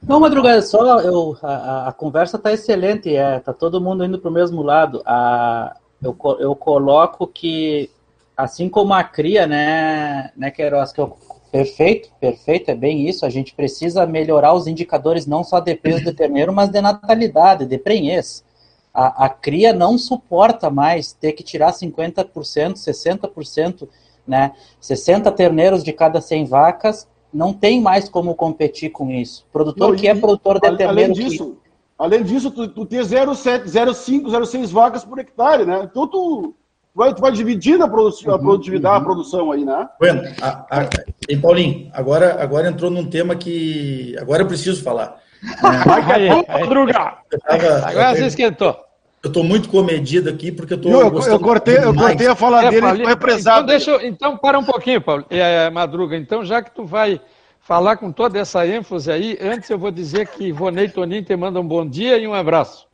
Speaker 5: Não, Madruga, só eu, a, a- conversa está excelente, é, tá todo mundo indo para o mesmo lado. A, eu, eu coloco que, assim como a cria, né, né Queiroz, que eu, perfeito, perfeito, é bem isso, a gente precisa melhorar os indicadores não só de peso de terneiro, mas de natalidade, de prenhez. A, a cria não suporta mais ter que tirar 50%, 60%, né, 60 terneiros de cada 100 vacas, não tem mais como competir com isso. Produtor
Speaker 7: Não,
Speaker 5: que é produtor de terneiro
Speaker 7: Além
Speaker 5: que-
Speaker 7: disso, além disso tu, tu tem 0,7, 0,5, 0,6 vacas por hectare, né? Então tu vai, tu vai dividindo a, produ a produtividade, a produção aí, né?
Speaker 6: Bueno, a, a, e Paulinho, agora, agora entrou num tema que agora eu preciso falar.
Speaker 3: Aí, aí.
Speaker 4: Madruga!
Speaker 6: Eu tava-
Speaker 3: Agora você esquentou.
Speaker 6: Eu estou muito comedido aqui porque eu estou.
Speaker 7: Eu, eu, eu cortei, eu cortei a fala
Speaker 3: É,
Speaker 7: dele e
Speaker 3: Paulinho,
Speaker 7: represado.
Speaker 3: Então, deixa eu- então, para um pouquinho, Paulo, é, Madruga. Então, já que tu vai falar com toda essa ênfase aí, antes eu vou dizer que Ivonei Tonin te manda um bom dia e um abraço.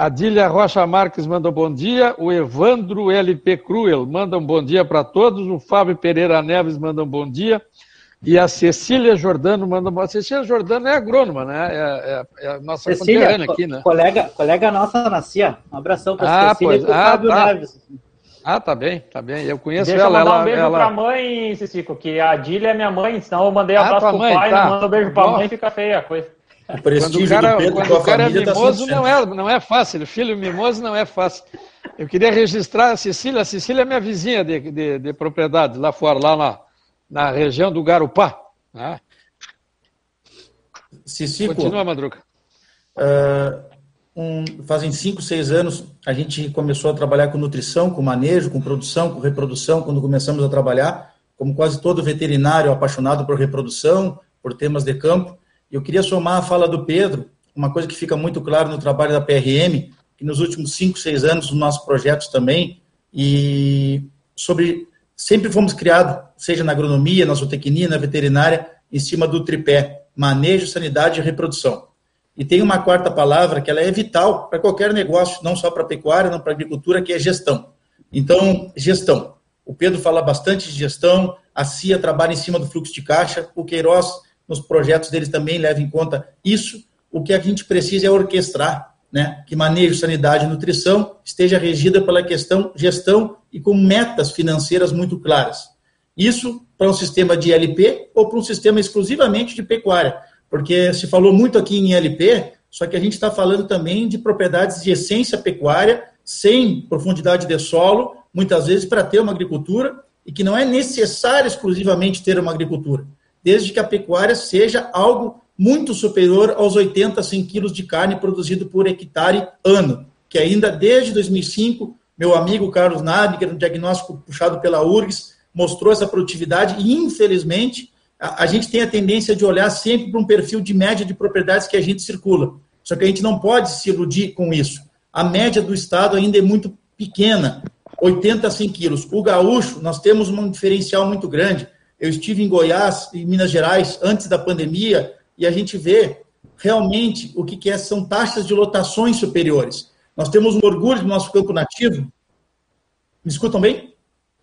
Speaker 3: A Dília Rocha Marques manda um bom dia, o Evandro LP Cruel manda um bom dia para todos, o Fábio Pereira Neves manda um bom dia, e a Cecília Jordano manda um bom dia. A Cecília Jordano é agrônoma, né? É, é- é a nossa
Speaker 5: Cecília,
Speaker 3: conterrânea
Speaker 5: co-
Speaker 3: aqui, né?
Speaker 5: colega, colega nossa na CIA. Um abração para
Speaker 3: Ah,
Speaker 5: Cecília e
Speaker 3: pois.
Speaker 5: para
Speaker 3: Ah,
Speaker 5: Fábio
Speaker 3: tá.
Speaker 5: Neves.
Speaker 3: Ah, tá bem, tá bem. Eu conheço
Speaker 4: Deixa eu
Speaker 3: ela.
Speaker 4: mandar
Speaker 3: ela,
Speaker 4: um beijo
Speaker 3: ela...
Speaker 4: pra mãe, Cicico, que a Dília é minha mãe, senão eu mandei
Speaker 3: Ah,
Speaker 4: abraço
Speaker 3: tua
Speaker 4: pro
Speaker 3: mãe,
Speaker 4: pai,
Speaker 3: tá.
Speaker 4: não manda um beijo pra
Speaker 3: Bom.
Speaker 4: mãe, fica feia a coisa.
Speaker 6: O
Speaker 3: Quando
Speaker 6: prestígio
Speaker 3: o cara,
Speaker 6: do Pedro
Speaker 3: quando
Speaker 6: com a
Speaker 3: o cara é
Speaker 6: família tá
Speaker 3: mimoso,
Speaker 6: 100%.
Speaker 3: não é, não é fácil. Filho mimoso não é fácil. Eu queria registrar a Cecília. A Cecília é minha vizinha de, de, de propriedade lá fora, lá na, na região do Garupá. né?
Speaker 6: Cicico,
Speaker 3: Continua, Madruga.
Speaker 6: ah, um- fazem cinco, seis anos, a gente começou a trabalhar com nutrição, com manejo, com produção, com reprodução, quando começamos a trabalhar, como quase todo veterinário apaixonado por reprodução, por temas de campo. E eu queria somar a fala do Pedro, uma coisa que fica muito claro no trabalho da PRM, que nos últimos cinco, seis anos, nos nossos projetos também, e sobre sempre fomos criados, seja na agronomia, na zootecnia, na veterinária, em cima do tripé manejo, sanidade e reprodução. E tem uma quarta palavra que ela é vital para qualquer negócio, não só para pecuária, não para agricultura, que é gestão. Então, gestão. O Pedro fala bastante de gestão, a CIA trabalha em cima do fluxo de caixa, o Queiroz, nos projetos deles também leva em conta isso. O que a gente precisa é orquestrar, né, que manejo, sanidade e nutrição esteja regida pela questão gestão e com metas financeiras muito claras. Isso para um sistema de LP ou para um sistema exclusivamente de pecuária, porque se falou muito aqui em LP, só que a gente está falando também de propriedades de essência pecuária, sem profundidade de solo, muitas vezes para ter uma agricultura, e que não é necessário exclusivamente ter uma agricultura, desde que a pecuária seja algo muito superior aos 80 a 100 quilos de carne produzido por hectare ano, que ainda desde 2005, meu amigo Carlos Nabiger, no diagnóstico puxado pela URGS, mostrou essa produtividade e, infelizmente, a, a gente tem a tendência de olhar sempre para um perfil de média de propriedades que a gente circula. Só que a gente não pode se iludir com isso. A média do Estado ainda é muito pequena, 80 a 100 quilos. O gaúcho, nós temos um diferencial muito grande. Eu estive em Goiás, em Minas Gerais, antes da pandemia, e a gente vê realmente o que, é, são taxas de lotações superiores. Nós temos um orgulho do nosso campo nativo. Me escutam bem?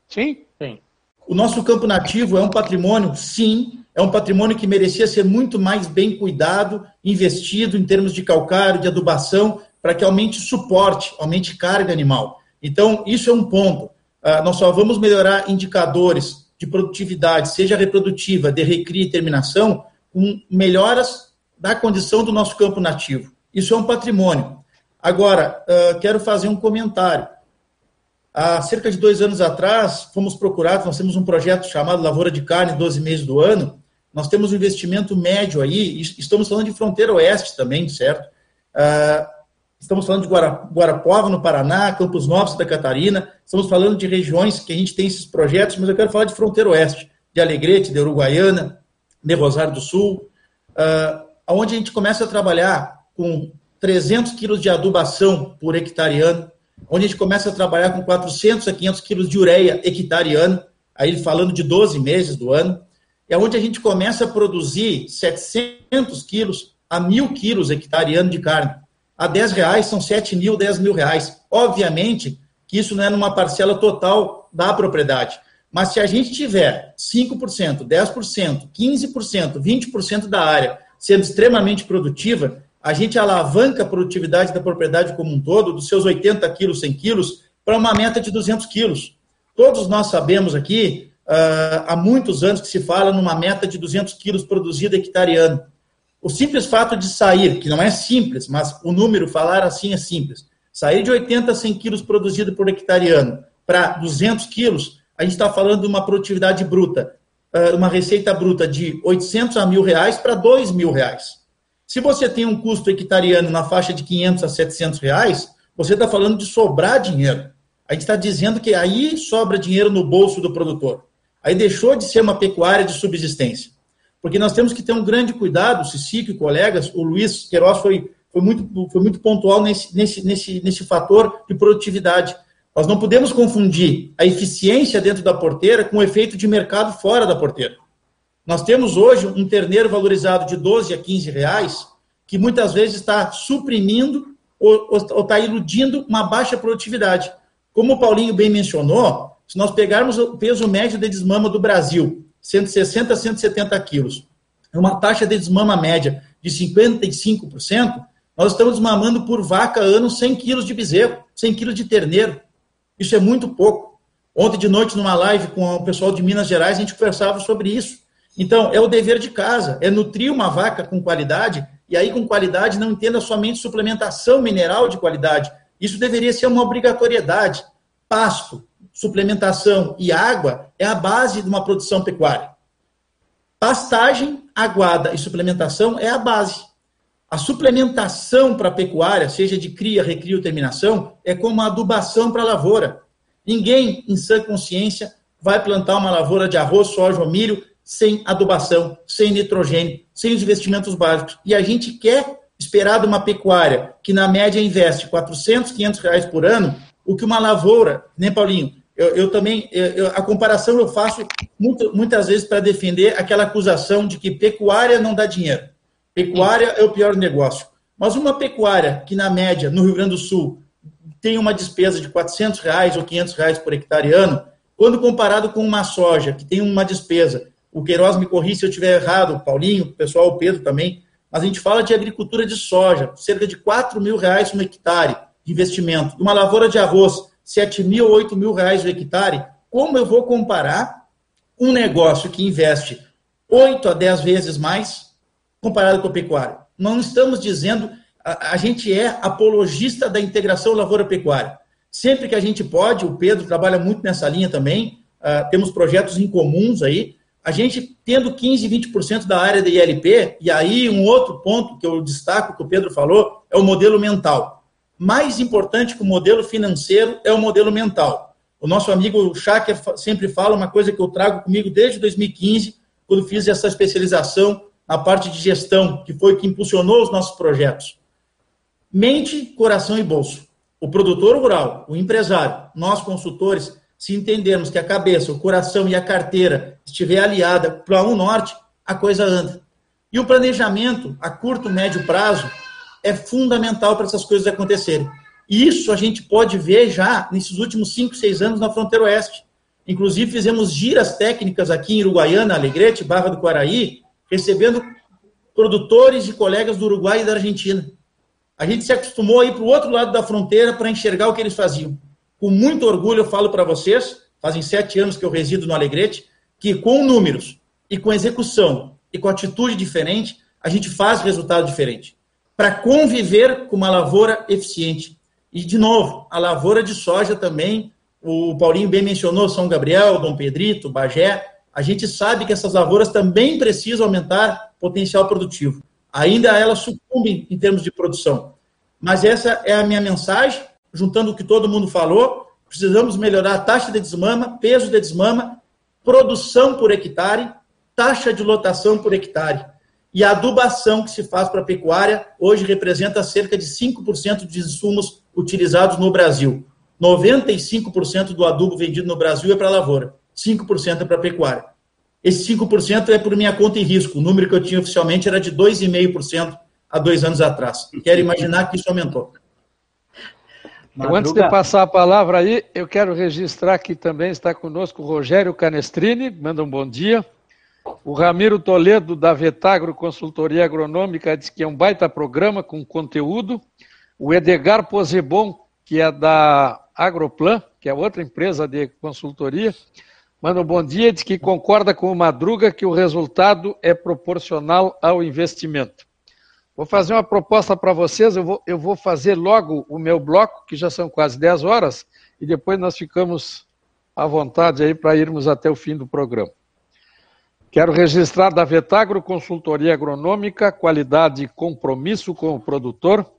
Speaker 3: Sim. Sim.
Speaker 6: O nosso campo nativo é um patrimônio, sim, é um patrimônio que merecia ser muito mais bem cuidado, investido em termos de calcário, de adubação, para que aumente suporte, aumente carga animal. Então, isso é um ponto. Uh, nós só vamos melhorar indicadores de produtividade, seja reprodutiva, de recria e terminação, com melhoras da condição do nosso campo nativo. Isso é um patrimônio. Agora, quero fazer um comentário. Há cerca de dois anos atrás, fomos procurados, nós temos um projeto chamado Lavoura de Carne, 12 meses do ano. Nós temos um investimento médio aí, estamos falando de fronteira oeste também, certo? Uh, estamos falando de Guara, Guarapuava, no Paraná, Campos Novos, Santa Catarina. Estamos falando de regiões que a gente tem esses projetos, mas eu quero falar de fronteira oeste, de Alegrete, de Uruguaiana, de Rosário do Sul, uh, onde a gente começa a trabalhar com 300 quilos de adubação por hectare ano, onde a gente começa a trabalhar com 400 a 500 quilos de ureia hectareano, aí falando de 12 meses do ano, é onde a gente começa a produzir 700 quilos a 1.000 quilos hectareano de carne. A 10 reais são 7 mil, 10 mil reais. Obviamente que isso não é numa parcela total da propriedade. Mas se a gente tiver 5%, 10%, 15%, 20% da área sendo extremamente produtiva, a gente alavanca a produtividade da propriedade como um todo, dos seus 80 quilos, 100 quilos, para uma meta de 200 quilos. Todos nós sabemos aqui, uh, há muitos anos que se fala numa meta de 200 quilos produzido hectare ano. O simples fato de sair, que não é simples, mas o número falar assim é simples, sair de 80 a 100 quilos produzido por hectare ano para 200 quilos, a gente está falando de uma produtividade bruta, uh, uma receita bruta de 800 a mil reais para 2 mil reais. Se você tem um custo hectareano na faixa de 500 a 700 reais, você está falando de sobrar dinheiro. A gente está dizendo que aí sobra dinheiro no bolso do produtor. Aí deixou de ser uma pecuária de subsistência. Porque nós temos que ter um grande cuidado, Cicico e colegas, o Luiz Queiroz foi, foi, muito, foi muito pontual nesse, nesse, nesse, nesse fator de produtividade. Nós não podemos confundir a eficiência dentro da porteira com o efeito de mercado fora da porteira. Nós temos hoje um terneiro valorizado de 12 a 15 reais, que muitas vezes está suprimindo ou está iludindo uma baixa produtividade. Como o Paulinho bem mencionou, se nós pegarmos o peso médio de desmama do Brasil, 160 a 170 quilos, uma taxa de desmama média de 55%, nós estamos desmamando por vaca ano 100 quilos de bezerro, 100 quilos de terneiro. Isso é muito pouco. Ontem de noite, numa live com o pessoal de Minas Gerais, a gente conversava sobre isso. Então, é o dever de casa, é nutrir uma vaca com qualidade, e aí com qualidade não entenda somente suplementação mineral de qualidade. Isso deveria ser uma obrigatoriedade. Pasto, suplementação e água é a base de uma produção pecuária. Pastagem, aguada e suplementação é a base. A suplementação para a pecuária, seja de cria, recria ou terminação, é como a adubação para a lavoura. Ninguém, em sã consciência, vai plantar uma lavoura de arroz, soja ou milho sem adubação, sem nitrogênio, sem os investimentos básicos. E a gente quer esperar de uma pecuária que, na média, investe 400, 500 reais por ano, o que uma lavoura, né, Paulinho, eu, eu também, eu, a comparação eu faço muito, muitas vezes para defender aquela acusação de que pecuária não dá dinheiro. Pecuária é o pior negócio. Mas uma pecuária que, na média, no Rio Grande do Sul, tem uma despesa de 400 reais ou 500 reais por hectare ano, quando comparado com uma soja, que tem uma despesa, o Queiroz me corri se eu estiver errado, o Paulinho, o pessoal, o Pedro também, mas a gente fala de agricultura de soja, cerca de 4 mil reais um hectare de investimento. Uma lavoura de arroz, 7 mil, 8 mil reais o hectare. Como eu vou comparar um negócio que investe 8 a 10 vezes mais comparado com a pecuária? Não estamos dizendo, a, a gente é apologista da integração lavoura-pecuária. Sempre que a gente pode, o Pedro trabalha muito nessa linha também, uh, temos projetos em comuns aí, a gente tendo 15, 20% da área da ILP, e aí um outro ponto que eu destaco, que o Pedro falou, é o modelo mental. Mais importante que o modelo financeiro é o modelo mental. O nosso amigo Schacker sempre fala uma coisa que eu trago comigo desde 2015, quando fiz essa especialização na parte de gestão, que foi que impulsionou os nossos projetos. Mente, coração e bolso. O produtor rural, o empresário, nós consultores, se entendermos que a cabeça, o coração e a carteira estiver aliada para um norte, a coisa anda. E o planejamento a curto, médio prazo é fundamental para essas coisas acontecerem. Isso a gente pode ver já nesses últimos cinco, seis anos na fronteira oeste. Inclusive, fizemos giras técnicas aqui em Uruguaiana, Alegrete, Barra do Quaraí, recebendo produtores e colegas do Uruguai e da Argentina. A gente se acostumou a ir para o outro lado da fronteira para enxergar o que eles faziam. Com muito orgulho, eu falo para vocês, fazem sete anos que eu resido no Alegrete, que com números e com execução e com atitude diferente, a gente faz resultado diferente. Para conviver com uma lavoura eficiente. E, de novo, a lavoura de soja também, o Paulinho bem mencionou São Gabriel, Dom Pedrito, Bagé, a gente sabe que essas lavouras também precisam aumentar potencial produtivo. Ainda elas sucumbem em termos de produção. Mas essa é a minha mensagem, juntando o que todo mundo falou. Precisamos melhorar a taxa de desmama, peso de desmama, produção por hectare, taxa de lotação por hectare. E a adubação que se faz para a pecuária hoje representa cerca de 5% de insumos utilizados no Brasil. 95% do adubo vendido no Brasil é para a lavoura. 5% é para pecuária. Esse 5% é por minha conta e risco. O número que eu tinha oficialmente era de 2,5% há dois anos atrás. Quero imaginar que isso aumentou.
Speaker 3: Madruga. Antes de passar a palavra aí, eu quero registrar que também está conosco o Rogério Canestrini, manda um bom dia. O Ramiro Toledo, da Vetagro Consultoria Agronômica, diz que é um baita programa com conteúdo. O Edgar Posebon, que é da Agroplan, que é outra empresa de consultoria, Manda um bom dia, diz que concorda com o Madruga que o resultado é proporcional ao investimento. Vou fazer uma proposta para vocês, eu vou, eu vou fazer logo o meu bloco, que já são quase 10 horas, e depois nós ficamos à vontade aí para irmos até o fim do programa. Quero registrar da Vetagro Consultoria Agronômica, qualidade e compromisso com o produtor.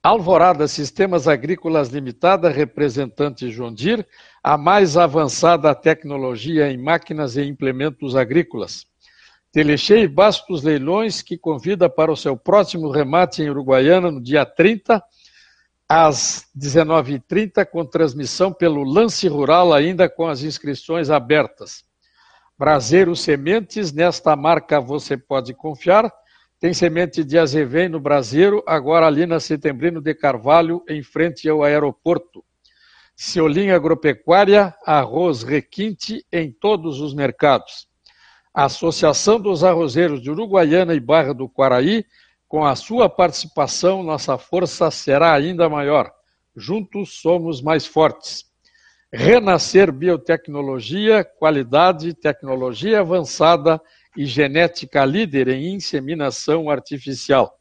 Speaker 3: Alvorada Sistemas Agrícolas Limitada, representante Jondir, a mais avançada tecnologia em máquinas e implementos agrícolas. Telechei Bastos Leilões, que convida para o seu próximo remate em Uruguaiana no dia 30, às 19h30, com transmissão pelo Lance Rural, ainda com as inscrições abertas. Braseiro Sementes, nesta marca você pode confiar. Tem semente de azevém no Braseiro, agora ali na Setembrino de Carvalho, em frente ao aeroporto. Ciolim Agropecuária, arroz requinte em todos os mercados. Associação dos Arrozeiros de Uruguaiana e Barra do Quaraí, com a sua participação, nossa força será ainda maior. Juntos somos mais fortes. Renascer Biotecnologia, qualidade, tecnologia avançada e genética líder em inseminação artificial.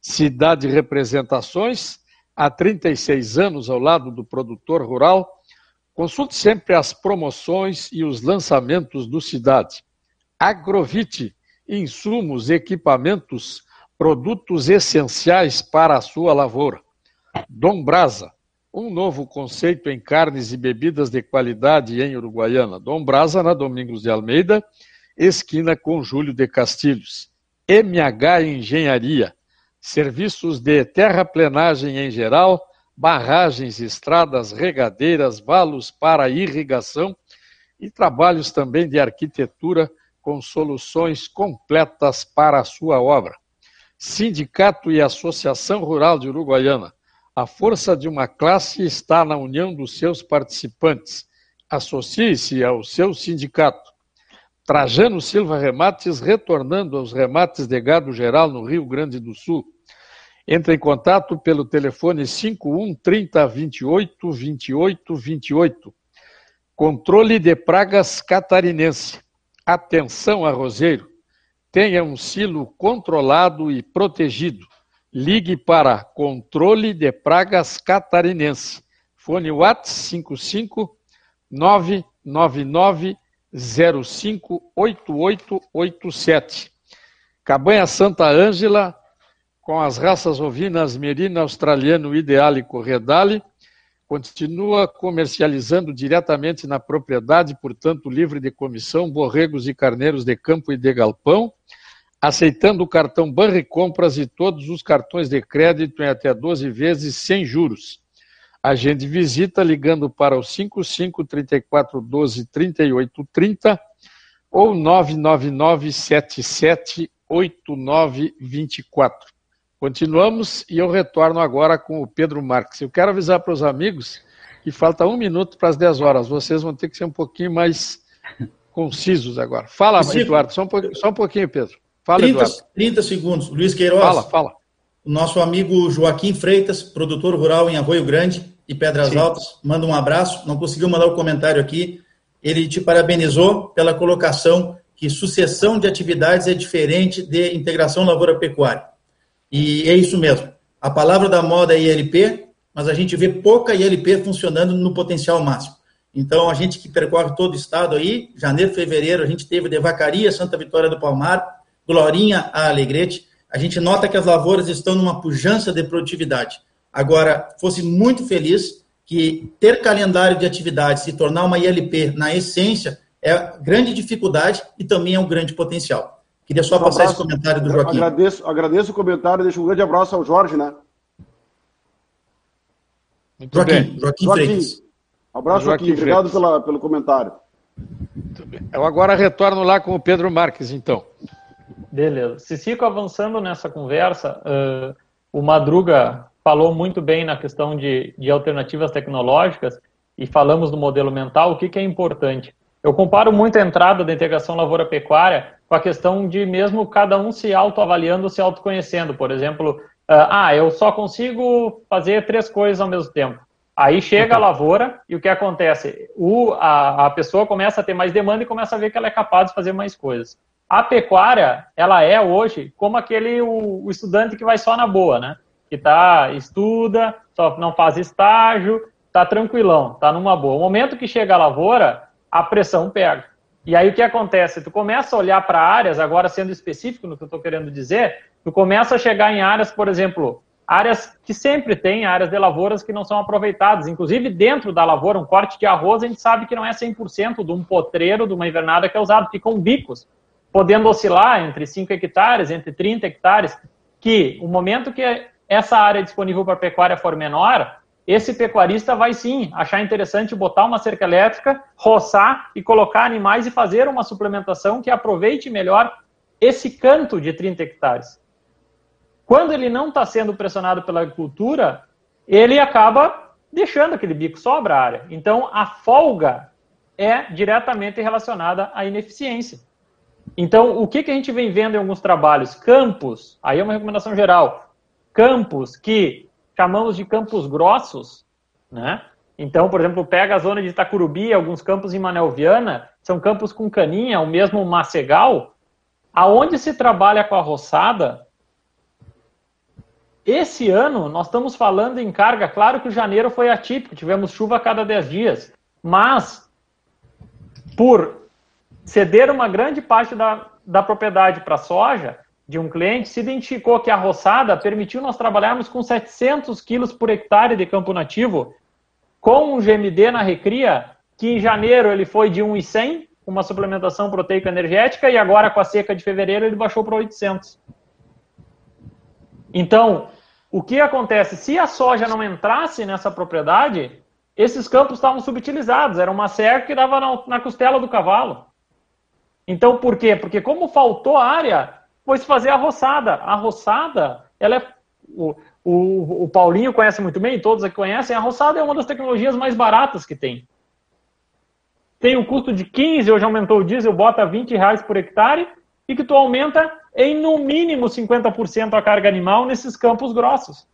Speaker 3: Cidade Representações, há 36 anos ao lado do produtor rural, consulte sempre as promoções e os lançamentos do Cidade. Agrovite, insumos, equipamentos, produtos essenciais para a sua lavoura. Dom Brasa, um novo conceito em carnes e bebidas de qualidade em Uruguaiana. Dom Brasa, na Domingos de Almeida, esquina com Júlio de Castilhos. MH Engenharia, serviços de terraplenagem em geral, barragens, estradas, regadeiras, valos para irrigação e trabalhos também de arquitetura com soluções completas para a sua obra. Sindicato e Associação Rural de Uruguaiana. A força de uma classe está na união dos seus participantes. Associe-se ao seu sindicato. Trajano Silva Remates retornando aos remates de gado geral no Rio Grande do Sul. Entre em contato pelo telefone 51 30 28 28 28. Controle de pragas catarinense. Atenção, arrozeiro. Tenha um silo controlado e protegido. Ligue para Controle de Pragas Catarinense. Fone WhatsApp 55 999 058887. Cabanha Santa Ângela, com as raças ovinas Merina, Australiano, Ideal e Corredale, continua comercializando diretamente na propriedade, portanto livre de comissão, borregos e carneiros de campo e de galpão, aceitando o cartão Banri Compras e todos os cartões de crédito em até 12 vezes sem juros. Agende visita ligando para o 55 34 12 38 30 ou 999 77 89 24. Continuamos e eu retorno agora com o Pedro Marques. Eu quero avisar para os amigos que falta um minuto para as 10 horas. Vocês vão ter que ser um pouquinho mais concisos agora. Fala, Eduardo, só um, pouquinho, só um pouquinho, Pedro. Fala,
Speaker 6: 30,
Speaker 3: Eduardo.
Speaker 6: 30 segundos. Luiz Queiroz.
Speaker 3: Fala, fala.
Speaker 6: O nosso amigo Joaquim Freitas, produtor rural em Arroio Grande e Pedras Sim. Altas, manda um abraço. Não conseguiu mandar o comentário aqui. Ele te parabenizou pela colocação que sucessão de atividades é diferente de integração lavoura-pecuária. E é isso mesmo. A palavra da moda é ILP, mas a gente vê pouca ILP funcionando no potencial máximo. Então, a gente que percorre todo o estado aí, janeiro, fevereiro, a gente teve de Vacaria, Santa Vitória do Palmar, Glorinha a Alegrete, a gente nota que as lavouras estão numa pujança de produtividade. Agora, fosse muito feliz que ter calendário de atividades e tornar uma ILP na essência é grande dificuldade e também é um grande potencial. Queria só um passar abraço. esse comentário do Joaquim.
Speaker 7: Agradeço, agradeço o comentário, deixo um grande abraço ao Jorge, né?
Speaker 3: Muito Joaquim, bem.
Speaker 7: Joaquim, Joaquim Freitas. Abraço, Joaquim. Joaquim. Obrigado pela, pelo comentário.
Speaker 3: Muito bem. Eu agora retorno lá com o Pedro Marques, então.
Speaker 4: Beleza. Se fico avançando nessa conversa, uh, o Madruga falou muito bem na questão de, de alternativas tecnológicas e falamos do modelo mental. O que, que é importante? Eu comparo muito a entrada da integração lavoura-pecuária com a questão de mesmo cada um se autoavaliando, se autoconhecendo. Por exemplo, ah, ah, eu só consigo fazer três coisas ao mesmo tempo. Aí chega a lavoura e o que acontece? O, a, a pessoa começa a ter mais demanda e começa a ver que ela é capaz de fazer mais coisas. A pecuária, ela é hoje como aquele o, o estudante que vai só na boa, né? Que tá, estuda, só não faz estágio, tá tranquilão, tá numa boa. O momento que chega a lavoura, a pressão pega. E aí o que acontece? Tu começa a olhar para áreas, agora sendo específico no que eu estou querendo dizer, tu começa a chegar em áreas, por exemplo, áreas que sempre tem, áreas de lavouras que não são aproveitadas. Inclusive, dentro da lavoura, um corte de arroz, a gente sabe que não é 100% de um potreiro, de uma invernada que é usado. Ficam bicos, podendo oscilar entre 5 hectares, entre 30 hectares, que o momento que essa área disponível para pecuária for menor, esse pecuarista vai sim achar interessante botar uma cerca elétrica, roçar e colocar animais e fazer uma suplementação que aproveite melhor esse canto de 30 hectares. Quando ele não está sendo pressionado pela agricultura, ele acaba deixando aquele bico sobra a área. Então, a folga é diretamente relacionada à ineficiência. Então, o que, que a gente vem vendo em alguns trabalhos? Campos, aí é uma recomendação geral, campos que chamamos de campos grossos, né? Então, por exemplo, pega a zona de Itacurubi, alguns campos em Manelviana, são campos com caninha, o mesmo macegal, aonde se trabalha com a roçada, esse ano nós estamos falando em carga, claro que o janeiro foi atípico, tivemos chuva a cada 10 dias, mas por ceder uma grande parte da, da propriedade para soja, de um cliente, se identificou que a roçada permitiu nós trabalharmos com 700 quilos por hectare de campo nativo, com um GMD na recria, que em janeiro ele foi de 1,100, uma suplementação proteica energética, e agora com a seca de fevereiro ele baixou para 800. Então, O que acontece? Se a soja não entrasse nessa propriedade, esses campos estavam subutilizados. Era uma cerca que dava na, na costela do cavalo. Então, por quê? Porque como faltou área, foi se fazer a roçada. A roçada, ela é. O, o, o Paulinho conhece muito bem, todos aqui conhecem, a roçada é uma das tecnologias mais baratas que tem. Tem um custo de 15, hoje aumentou o diesel, bota 20 reais por hectare, e que tu aumenta em no mínimo 50% a carga animal nesses campos grossos.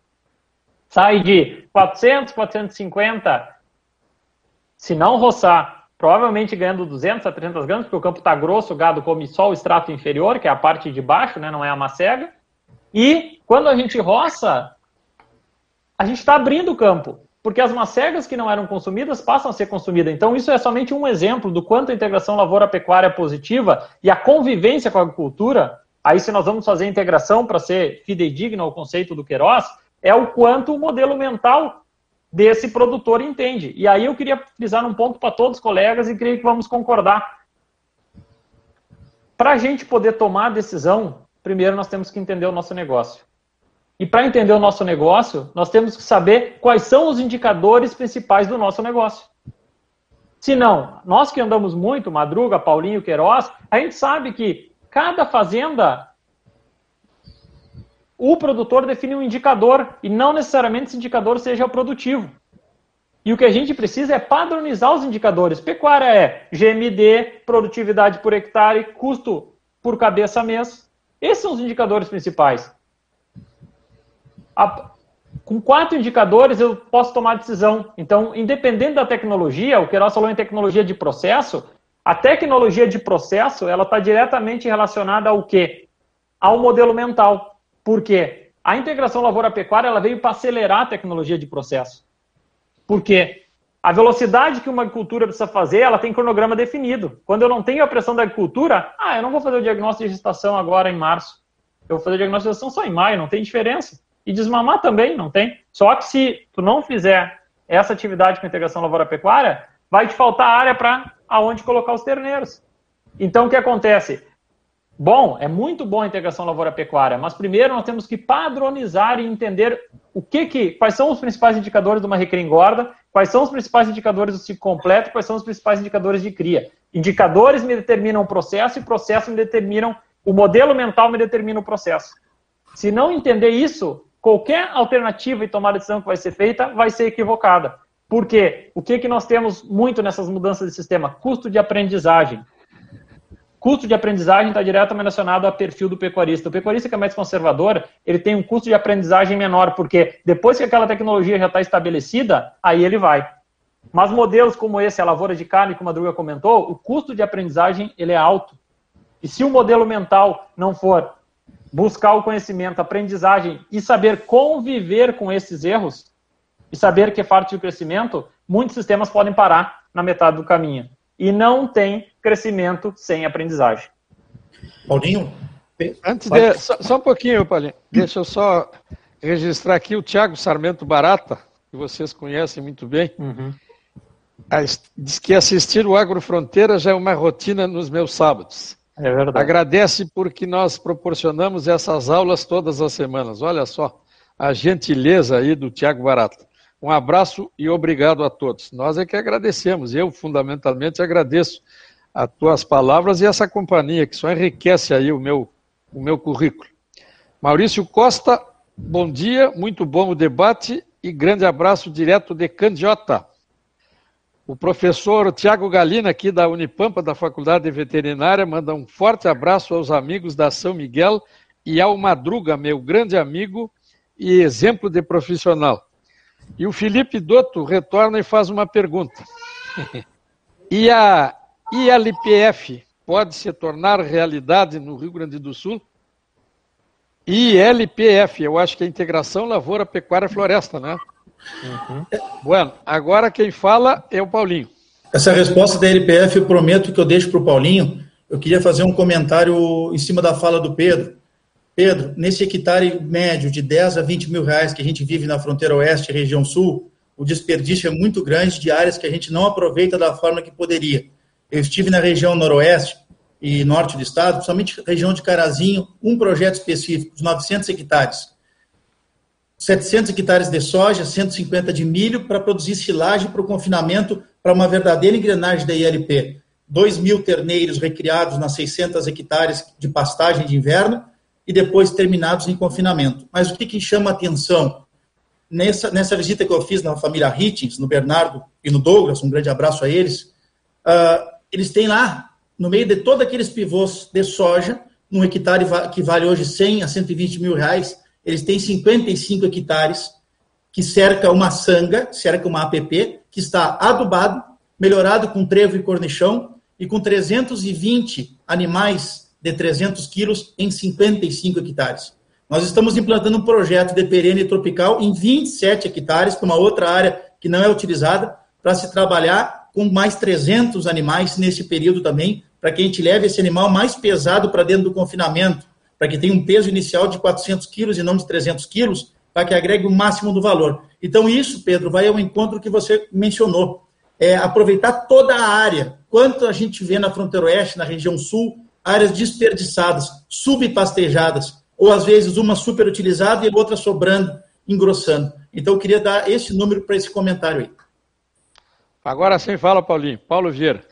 Speaker 4: Sai de 400, 450, se não roçar, provavelmente ganhando 200 a 300 gramas, porque o campo está grosso, o gado come só o extrato inferior, que é a parte de baixo, né, não é a macega. E quando a gente roça, a gente está abrindo o campo, porque as macegas que não eram consumidas passam a ser consumidas. Então, isso é somente um exemplo do quanto a integração lavoura-pecuária é positiva e a convivência com a agricultura. Aí, se nós vamos fazer integração para ser fidedigno ao conceito do Queiroz, é o quanto o modelo mental desse produtor entende. E aí eu queria frisar um ponto para todos os colegas e creio que vamos concordar. Para a gente poder tomar a decisão, primeiro nós temos que entender o nosso negócio. E para entender o nosso negócio, nós temos que saber quais são os indicadores principais do nosso negócio. Se não, nós que andamos muito, Madruga, Paulinho, Queiroz, a gente sabe que cada fazenda, o produtor define um indicador e não necessariamente esse indicador seja o produtivo. E o que a gente precisa é padronizar os indicadores. Pecuária é GMD, produtividade por hectare, custo por cabeça mês. Esses são os indicadores principais a, com quatro indicadores eu posso tomar decisão. Então, independente da tecnologia, o que nós falou em tecnologia de processo, a tecnologia de processo ela está diretamente relacionada ao quê? Ao modelo mental. Por quê? A integração lavoura-pecuária ela veio para acelerar a tecnologia de processo. Por quê? A velocidade que uma agricultura precisa fazer, ela tem cronograma definido. Quando eu não tenho a pressão da agricultura, ah, eu não vou fazer o diagnóstico de gestação agora em março. Eu vou fazer o diagnóstico de gestação só em maio, não tem diferença. E desmamar também, não tem. Só que se tu não fizer essa atividade com integração lavoura-pecuária, vai te faltar área para aonde colocar os terneiros. Então, o que acontece? Bom, é muito bom a integração lavoura-pecuária, mas primeiro nós temos que padronizar e entender o que que, quais são os principais indicadores de uma recria engorda, quais são os principais indicadores do ciclo completo, quais são os principais indicadores de cria. Indicadores me determinam o processo e processo me determinam, o modelo mental me determina o processo. Se não entender isso, qualquer alternativa e tomar decisão que vai ser feita vai ser equivocada. Por quê? O que, que nós temos muito nessas mudanças de sistema? Custo de aprendizagem. Custo de aprendizagem está diretamente relacionado ao perfil do pecuarista. O pecuarista que é mais conservador, ele tem um custo de aprendizagem menor, porque depois que aquela tecnologia já está estabelecida, aí ele vai. Mas modelos como esse, a lavoura de carne, como a Druga comentou, o custo de aprendizagem ele é alto. E se o modelo mental não for buscar o conhecimento, aprendizagem e saber conviver com esses erros e saber que é parte do crescimento, muitos sistemas podem parar na metade do caminho. E não tem crescimento sem aprendizagem.
Speaker 6: Paulinho?
Speaker 3: Antes de, só, só, um pouquinho, Paulinho. Deixa eu só registrar aqui o Tiago Sarmento Barata, que vocês conhecem muito bem. Uhum. Diz que assistir o Agrofronteira já é uma rotina nos meus sábados. É verdade. Agradece porque nós proporcionamos essas aulas todas as semanas. Olha só a gentileza aí do Tiago Barata. Um abraço e obrigado a todos. Nós é que agradecemos. Eu, fundamentalmente, agradeço as tuas palavras e essa companhia que só enriquece aí o meu, o meu currículo. Maurício Costa, bom dia, muito bom o debate e grande abraço direto de Candiota. O professor Tiago Galina, aqui da Unipampa, da Faculdade de Veterinária, manda um forte abraço aos amigos da São Miguel e ao Madruga, meu grande amigo e exemplo de profissional. E o Felipe Dotto retorna e faz uma pergunta. E a ILPF pode se tornar realidade no Rio Grande do Sul? ILPF, eu acho que é Integração Lavoura, Pecuária Floresta, né? Uhum. Bueno, agora quem fala é o Paulinho.
Speaker 6: Essa resposta da LPF eu prometo que eu deixo para o Paulinho. Eu queria fazer um comentário em cima da fala do Pedro. Pedro, nesse hectare médio de 10 a 20 mil reais que a gente vive na fronteira oeste e região sul, o desperdício é muito grande de áreas que a gente não aproveita da forma que poderia. Eu estive na região noroeste e norte do estado, principalmente região de Carazinho, um projeto específico, os 900 hectares 700 hectares de soja, 150 de milho, para produzir silagem para o confinamento, para uma verdadeira engrenagem da ILP. 2 mil terneiros recriados nas 600 hectares de pastagem de inverno e depois terminados em confinamento. Mas o que, que chama atenção? Nessa, nessa visita que eu fiz na família Hittins, no Bernardo e no Douglas, um grande abraço a eles, uh, eles têm lá, no meio de todos aqueles pivôs de soja, um hectare que vale hoje 100 a 120 mil reais, eles têm 55 hectares que cerca uma sanga, cerca uma APP, que está adubado, melhorado com trevo e cornichão, e com 320 animais de 300 quilos em 55 hectares. Nós estamos implantando um projeto de perene tropical em 27 hectares, para uma outra área que não é utilizada, para se trabalhar com mais 300 animais nesse período também, para que a gente leve esse animal mais pesado para dentro do confinamento, para que tenha um peso inicial de 400 quilos e não de 300 quilos, para que agregue o máximo do valor. Então, isso, Pedro, vai ao encontro que você mencionou. É aproveitar toda a área. Quanto a gente vê na fronteira oeste, na região sul, áreas desperdiçadas, subpastejadas, ou às vezes uma superutilizada e outra sobrando, engrossando. Então, eu queria dar esse número para esse comentário aí.
Speaker 3: Agora sim, fala, Paulinho. Paulo Vieira.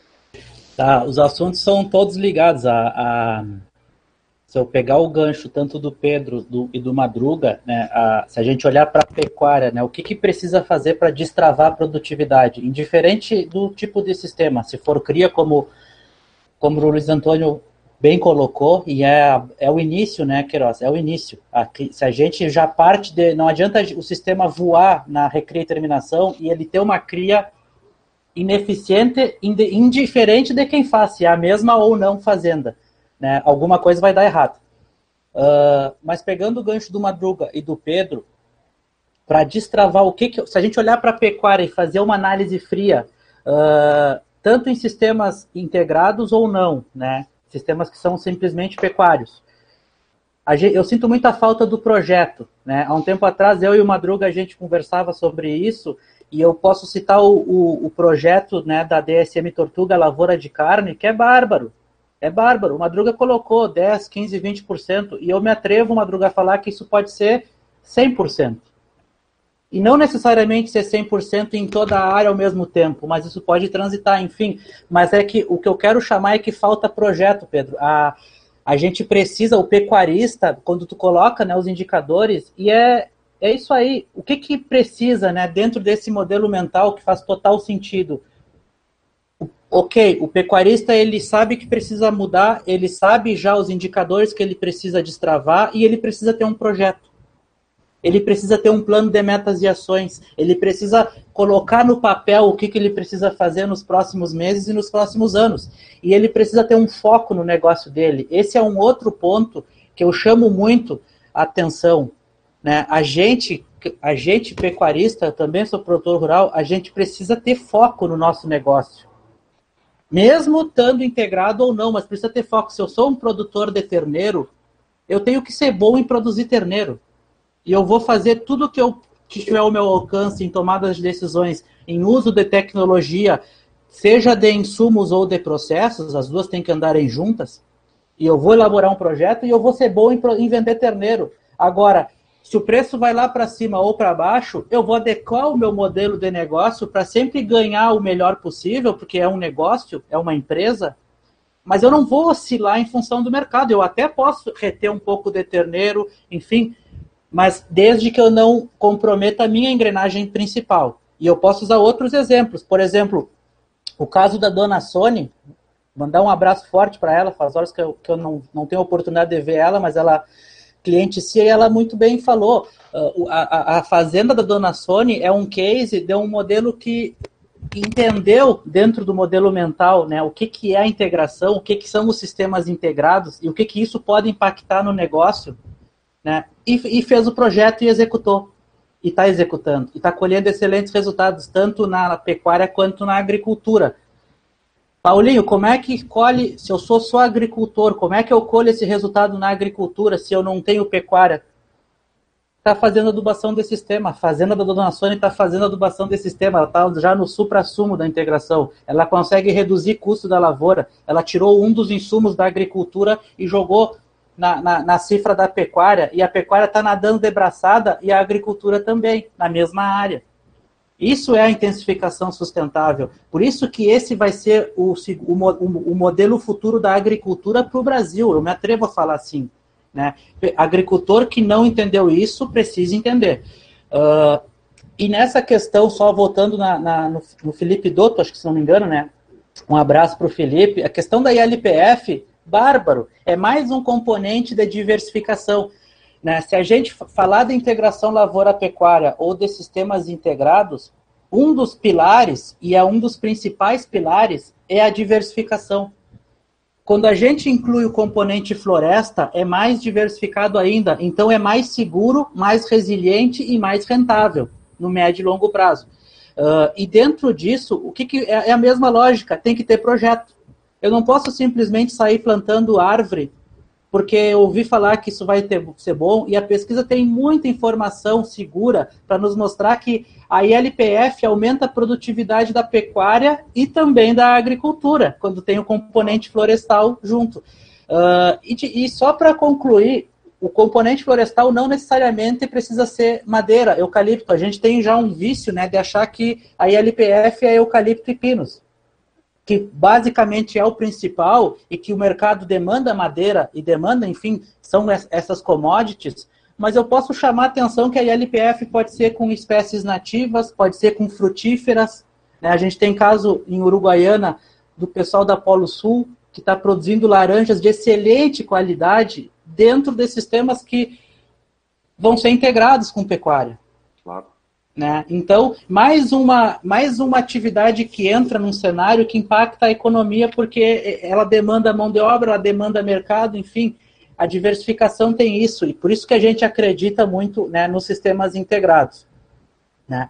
Speaker 5: Tá, os assuntos são todos ligados a, a se eu pegar o gancho tanto do Pedro do, e do Madruga, né, a, se a gente olhar para a pecuária, né, o que, que precisa fazer para destravar a produtividade, indiferente do tipo de sistema, se for cria como como o Luiz Antônio bem colocou, e é, é o início, né, Queiroz? É o início. se a gente já parte de. Não adianta o sistema voar na recria e terminação e ele ter uma cria ineficiente, indiferente de quem faz, se é a mesma ou não fazenda. Né? Alguma coisa vai dar errado. Uh, mas pegando o gancho do Madruga e do Pedro, para destravar o que, que, Se a gente olhar para a pecuária e fazer uma análise fria, uh, tanto em sistemas integrados ou não, né? Sistemas que são simplesmente pecuários. Eu sinto muita falta do projeto. Né? Há um tempo atrás, eu e o Madruga, a gente conversava sobre isso, e eu posso citar o, o, o projeto né, da DSM Tortuga Lavoura de Carne, que é bárbaro. É bárbaro. O Madruga colocou 10, 15, 20%, e eu me atrevo, Madruga, a falar que isso pode ser 100%. E não necessariamente ser 100% em toda a área ao mesmo tempo, mas isso pode transitar, enfim. Mas é que o que eu quero chamar é que falta projeto, Pedro. A, a gente precisa, o pecuarista, quando tu coloca né, os indicadores, e é, é isso aí. O que, que precisa né, dentro desse modelo mental que faz total sentido? ok, o pecuarista ele sabe que precisa mudar, ele sabe já os indicadores que ele precisa destravar e ele precisa ter um projeto. Ele precisa ter um plano de metas e ações. Ele precisa colocar no papel o que, que ele precisa fazer nos próximos meses e nos próximos anos. E ele precisa ter um foco no negócio dele. Esse é um outro ponto que eu chamo muito a atenção. Né? A gente, a gente pecuarista, também sou produtor rural, a gente precisa ter foco no nosso negócio. Mesmo estando integrado ou não, mas precisa ter foco. Se eu sou um produtor de terneiro, eu tenho que ser bom em produzir terneiro. E eu vou fazer tudo que eu que tiver ao meu alcance em tomadas de decisões, em uso de tecnologia, seja de insumos ou de processos, as duas têm que andarem juntas. E eu vou elaborar um projeto e eu vou ser bom em, em vender terneiro. Agora, se o preço vai lá para cima ou para baixo, eu vou adequar o meu modelo de negócio para sempre ganhar o melhor possível, porque é um negócio, é uma empresa, mas eu não vou oscilar em função do mercado. Eu até posso reter um pouco de terneiro, enfim, mas desde que eu não comprometa a minha engrenagem principal. E eu posso usar outros exemplos. Por exemplo, o caso da dona Sony, mandar um abraço forte para ela, faz horas que eu, que eu não, não tenho oportunidade de ver ela, mas ela cliente se ela muito bem falou. Uh, a, a, fazenda da Dona Sony é um case de um modelo que entendeu dentro do modelo mental né, o que, que é a integração, o que, que são os sistemas integrados e o que, que isso pode impactar no negócio, né, e, e fez o projeto e executou. E está executando. E está colhendo excelentes resultados, tanto na pecuária quanto na agricultura. Paulinho, como é que colhe, se eu sou só agricultor, como é que eu colho esse resultado na agricultura se eu não tenho pecuária? Está fazendo adubação desse sistema. A fazenda da Dona Sônia está fazendo adubação desse sistema. Ela está já no supra-sumo da integração. Ela consegue reduzir custo da lavoura. Ela tirou um dos insumos da agricultura e jogou na, na, na cifra da pecuária e a pecuária está nadando de braçada e a agricultura também, na mesma área. Isso é a intensificação sustentável. Por isso que esse vai ser o, o, o modelo futuro da agricultura para o Brasil. Eu me atrevo a falar assim. Né? Agricultor que não entendeu isso precisa entender. Uh, e nessa questão, só voltando na, na, no, no, Felipe Dotto, acho que se não me engano, né? Um abraço para o Felipe. A questão da ILPF, bárbaro, é mais um componente da diversificação. Né? Se a gente falar da integração lavoura-pecuária ou de sistemas integrados, um dos pilares, e é um dos principais pilares, é a diversificação. Quando a gente inclui o componente floresta, é mais diversificado ainda, então é mais seguro, mais resiliente e mais rentável no médio e longo prazo. Uh, e dentro disso, o que, que é, é a mesma lógica? Tem que ter projeto. Eu não posso simplesmente sair plantando árvore porque eu ouvi falar que isso vai ter, ser bom e a pesquisa tem muita informação segura para nos mostrar que a ILPF aumenta a produtividade da pecuária e também da agricultura, quando tem o componente florestal junto. Uh, e, e só para concluir, o componente florestal não necessariamente precisa ser madeira, eucalipto. A gente tem já um vício né, de achar que a ILPF é eucalipto e pinos que basicamente é o principal e que o mercado demanda madeira e demanda, enfim, são essas commodities, mas eu posso chamar a atenção que a ILPF pode ser com espécies nativas, pode ser com frutíferas. Né? A gente tem caso em Uruguaiana do pessoal da Polo Sul que está produzindo laranjas de excelente qualidade dentro desses sistemas que vão ser integrados com pecuária. Né? Então, mais uma, mais uma atividade que entra num cenário que impacta a economia, porque ela demanda mão de obra, ela demanda mercado, enfim, a diversificação tem isso, e por isso que a gente acredita muito né, nos sistemas integrados. Né?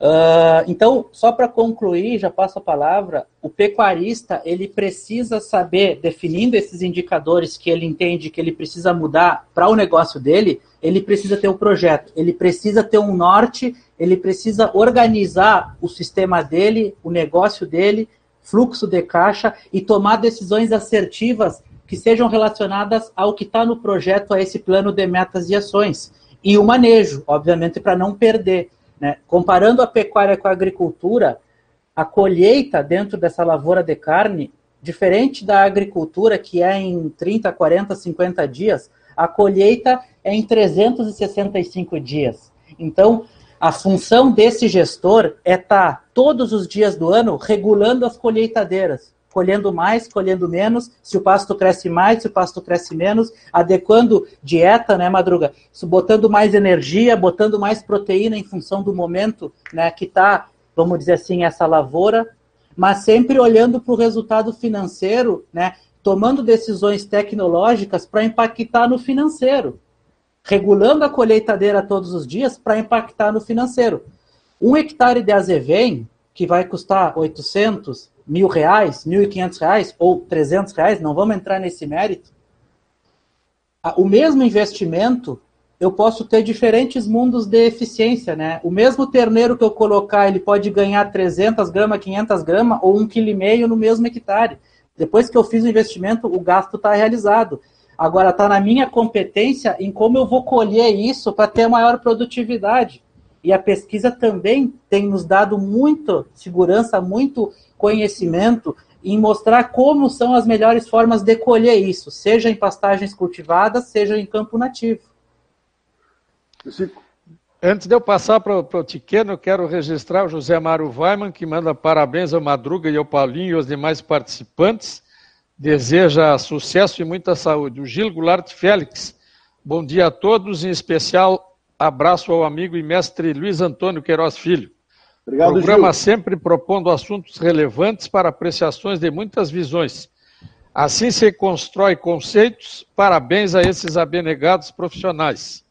Speaker 5: Uh, então, só para concluir, já passo a palavra, o pecuarista ele precisa saber, definindo esses indicadores que ele entende que ele precisa mudar para o negócio dele, ele precisa ter um projeto, ele precisa ter um norte, ele precisa organizar o sistema dele, o negócio dele, fluxo de caixa e tomar decisões assertivas que sejam relacionadas ao que está no projeto, a esse plano de metas e ações. E o manejo, obviamente, para não perder. Né? Comparando a pecuária com a agricultura, a colheita dentro dessa lavoura de carne, diferente da agricultura, que é em 30, 40, 50 dias, a colheita é em 365 dias. Então, a função desse gestor é estar tá, todos os dias do ano regulando as colheitadeiras, colhendo mais, colhendo menos, se o pasto cresce mais, se o pasto cresce menos, adequando dieta, né, Madruga? Botando mais energia, botando mais proteína em função do momento né, que está, vamos dizer assim, essa lavoura, mas sempre olhando para o resultado financeiro, né, tomando decisões tecnológicas para impactar no financeiro, regulando a colheitadeira todos os dias para impactar no financeiro. Um hectare de azevém, que vai custar 800, mil reais, mil e quinhentos reais ou trezentos reais, não vamos entrar nesse mérito. O mesmo investimento, eu posso ter diferentes mundos de eficiência, né? O mesmo terneiro que eu colocar, ele pode ganhar 300 gramas, 500 gramas ou um quilo e meio no mesmo hectare. Depois que eu fiz o investimento, o gasto está realizado. Agora está na minha competência em como eu vou colher isso para ter maior produtividade. E a pesquisa também tem nos dado muito segurança, muito conhecimento em mostrar como são as melhores formas de colher isso, seja em pastagens cultivadas, seja em campo nativo.
Speaker 3: Antes de eu passar para o Tiqueno, eu quero registrar o José Mário Weiman, que manda parabéns ao Madruga e ao Paulinho e aos demais participantes. Deseja sucesso e muita saúde. O Gil Goulart Félix, bom dia a todos, em especial abraço ao amigo e mestre Luiz Antônio Queiroz Filho. Obrigado, Programa Gil. sempre propondo assuntos relevantes para apreciações de muitas visões. Assim se constrói conceitos. Parabéns a esses abnegados profissionais.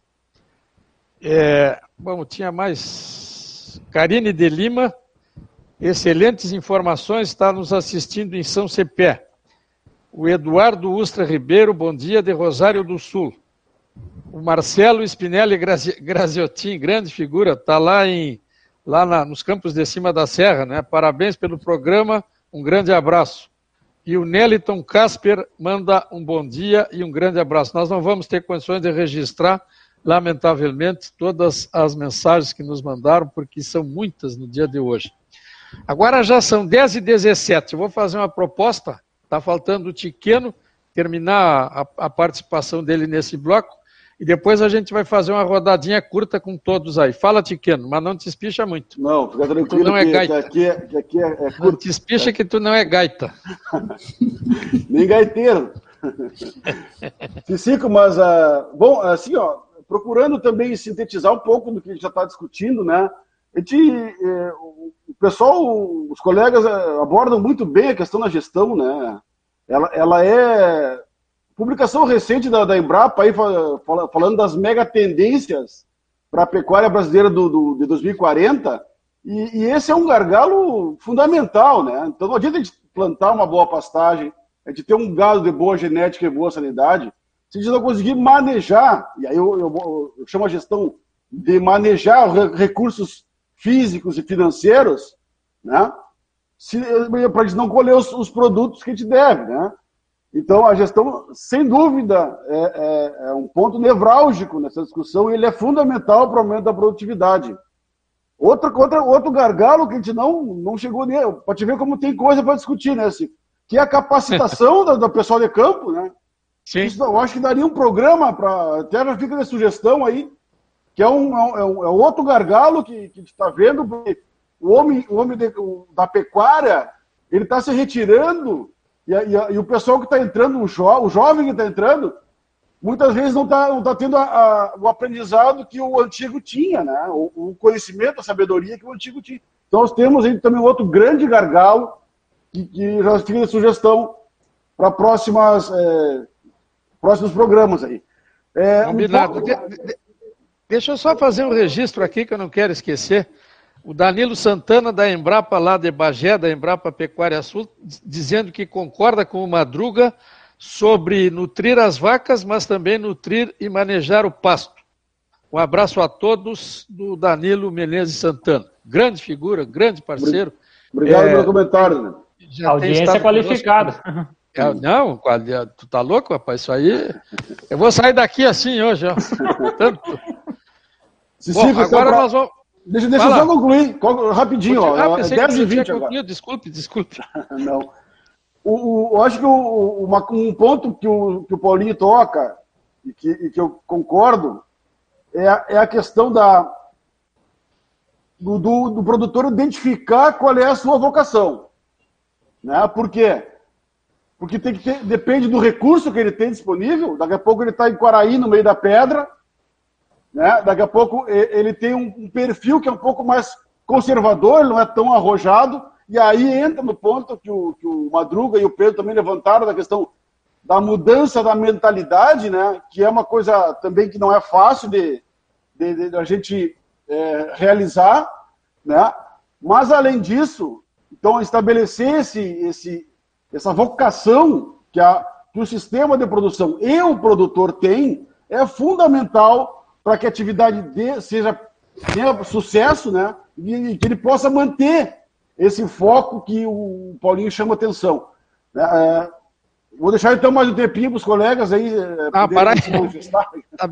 Speaker 3: É, bom, tinha mais. Karine de Lima, excelentes informações, está nos assistindo em São Cepé. O Eduardo Ustra Ribeiro, bom dia, de Rosário do Sul. O Marcelo Spinelli Graziotin, grande figura, está lá em lá na, nos campos de cima da serra, né? Parabéns pelo programa, um grande abraço. E o Neliton Casper manda um bom dia e um grande abraço. Nós não vamos ter condições de registrar, lamentavelmente, todas as mensagens que nos mandaram, porque são muitas no dia de hoje. Agora já são 10 e 17 Eu vou fazer uma proposta. Está faltando o Tiqueno terminar a, a participação dele nesse bloco. E depois a gente vai fazer uma rodadinha curta com todos aí. Fala, Tiqueno, mas não te espicha muito.
Speaker 7: Não, fica tranquilo
Speaker 3: tu não é gaita.
Speaker 7: que aqui, é, que aqui é, é curto.
Speaker 3: Não te espicha que tu não é gaita.
Speaker 7: Nem gaiteiro. Cicico, mas, uh, bom, assim, ó, procurando também sintetizar um pouco do que a gente já está discutindo, né? A gente, eh, o pessoal, os colegas eh, abordam muito bem a questão da gestão, né? Ela, ela é Publicação recente da, da Embrapa aí fala, falando das mega tendências para a pecuária brasileira do, do, de 2040, e, e, esse é um gargalo fundamental, né? Então não adianta a gente plantar uma boa pastagem, a gente ter um gado de boa genética e boa sanidade, se a gente não conseguir manejar, e aí eu, eu, eu chamo a gestão de manejar recursos físicos e financeiros, né? Para a gente não colher os, os produtos que a gente deve, né? Então, a gestão, sem dúvida, é, é, é, um ponto nevrálgico nessa discussão e ele é fundamental para o aumento da produtividade. Outro, outro, outro gargalo que a gente não, não chegou nem. Para te ver como tem coisa para discutir, né, Cico? Que é a capacitação do, pessoal de campo, né? Sim. Isso, eu acho que daria um programa para. Até já fica de sugestão aí, que é um, é um, é um outro gargalo que, que a gente está vendo, porque o homem, o homem de, o, da pecuária ele está se retirando e, e, e o pessoal que está entrando, o, jo, o jovem que está entrando, muitas vezes não está não tá tendo a, o aprendizado que o antigo tinha, né? O, o, conhecimento, a sabedoria que o antigo tinha. Então nós temos aí também outro grande gargalo que, que já fica sugestão para próximas é, próximos programas aí.
Speaker 3: É, Combinado. Um pouco... de, de, deixa eu só fazer um registro aqui que eu não quero esquecer. O Danilo Santana, da Embrapa, lá de Bagé, da Embrapa Pecuária Sul, dizendo que concorda com o Madruga sobre nutrir as vacas, mas também nutrir e manejar o pasto. Um abraço a todos do Danilo Menezes Santana. Grande figura, grande parceiro.
Speaker 7: Obrigado é, pelo comentário. Né?
Speaker 4: Já Audiência qualificada.
Speaker 3: É, não, tu tá louco, rapaz? Isso aí. Eu vou sair daqui assim hoje, ó. Tanto. Bom, agora nós vamos.
Speaker 7: Deixa, deixa eu só concluir, rapidinho, ó. Ah, 10 e 20
Speaker 3: agora. Desculpe, desculpe.
Speaker 7: Não. O, o, eu acho que o, uma, um ponto que o, que o Paulinho toca, e que, e que eu concordo, é a, é a questão da, do, do, do, produtor identificar qual é a sua vocação. Né? Por quê? Porque tem que ter, depende do recurso que ele tem disponível. Daqui a pouco ele está em Quaraí, no meio da pedra, né? Daqui a pouco ele tem um perfil que é um pouco mais conservador, não é tão arrojado, e aí entra no ponto que o, que o Madruga e o Pedro também levantaram da questão da mudança da mentalidade, né? que é uma coisa também que não é fácil de, de, de, de a gente é, realizar, né? mas além disso, então estabelecer esse, esse, essa vocação que, a, que o sistema de produção e o produtor tem é fundamental para que a atividade de, seja tenha sucesso, né? E que ele possa manter esse foco que o Paulinho chama atenção. É, é vou deixar então mais um tempinho para os colegas aí.
Speaker 3: É, ah, para aí. Tá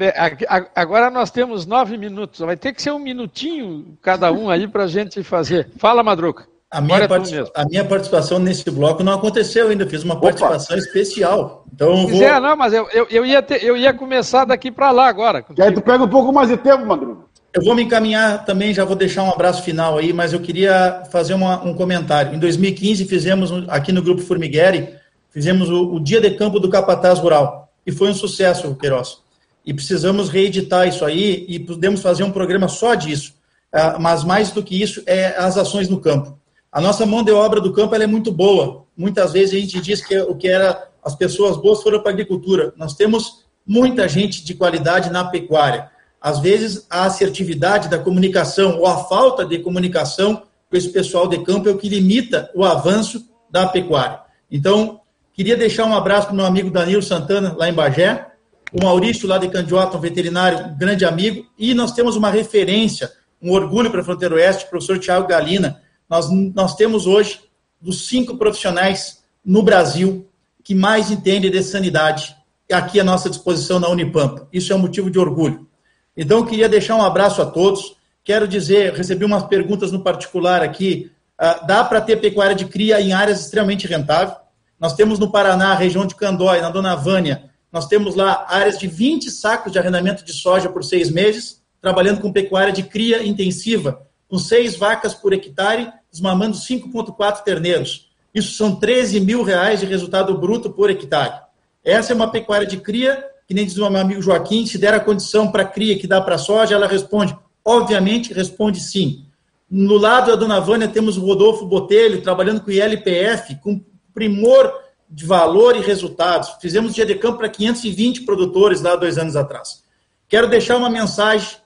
Speaker 3: agora nós temos nove minutos. Vai ter que ser um minutinho cada um aí para a gente fazer. Fala, Madruca.
Speaker 6: A minha, é a minha, participação nesse bloco não aconteceu ainda, fiz uma participação Opa. especial. Então
Speaker 3: vou... É, não, mas eu, eu, eu, ia ter, eu ia começar daqui para lá agora.
Speaker 7: E aí tu pega um pouco mais de tempo, Madruga.
Speaker 6: Eu vou me encaminhar também, já vou deixar um abraço final aí, mas eu queria fazer uma, um comentário. Em 2015 fizemos, aqui no Grupo Formigueri, fizemos o, o, Dia de Campo do Capataz Rural. E foi um sucesso, Queiroz. E precisamos reeditar isso aí e podemos fazer um programa só disso. Uh, mas mais do que isso, é as ações no campo. A nossa mão de obra do campo é muito boa. Muitas vezes a gente diz que o que era as pessoas boas foram para a agricultura. Nós temos muita gente de qualidade na pecuária. Às vezes a assertividade da comunicação ou a falta de comunicação com esse pessoal de campo é o que limita o avanço da pecuária. Então, queria deixar um abraço para o meu amigo Danilo Santana, lá em Bagé, o Maurício, lá de Candiota, um veterinário, um grande amigo, e nós temos uma referência, um orgulho para a Fronteira Oeste, o professor Tiago Galina, nós, nós temos hoje, dos cinco profissionais no Brasil que mais entende de sanidade aqui à nossa disposição na Unipampa. Isso é um motivo de orgulho. Então, eu queria deixar um abraço a todos. Quero dizer, recebi umas perguntas no particular aqui. Uh, dá para ter pecuária de cria em áreas extremamente rentáveis. Nós temos no Paraná, região de Candói, na Dona Vânia, nós temos lá áreas de 20 sacos de arrendamento de soja por seis meses, trabalhando com pecuária de cria intensiva, com seis vacas por hectare, desmamando 5,4 terneiros. Isso são 13 mil reais de resultado bruto por hectare. Essa é uma pecuária de cria, que nem diz o meu amigo Joaquim, se der a condição para cria que dá para soja, ela responde. Obviamente, responde sim. No lado da dona Vânia, temos o Rodolfo Botelho, trabalhando com ILPF, com primor de valor e resultados. Fizemos dia de campo para 520 produtores lá dois anos atrás. Quero deixar uma mensagem.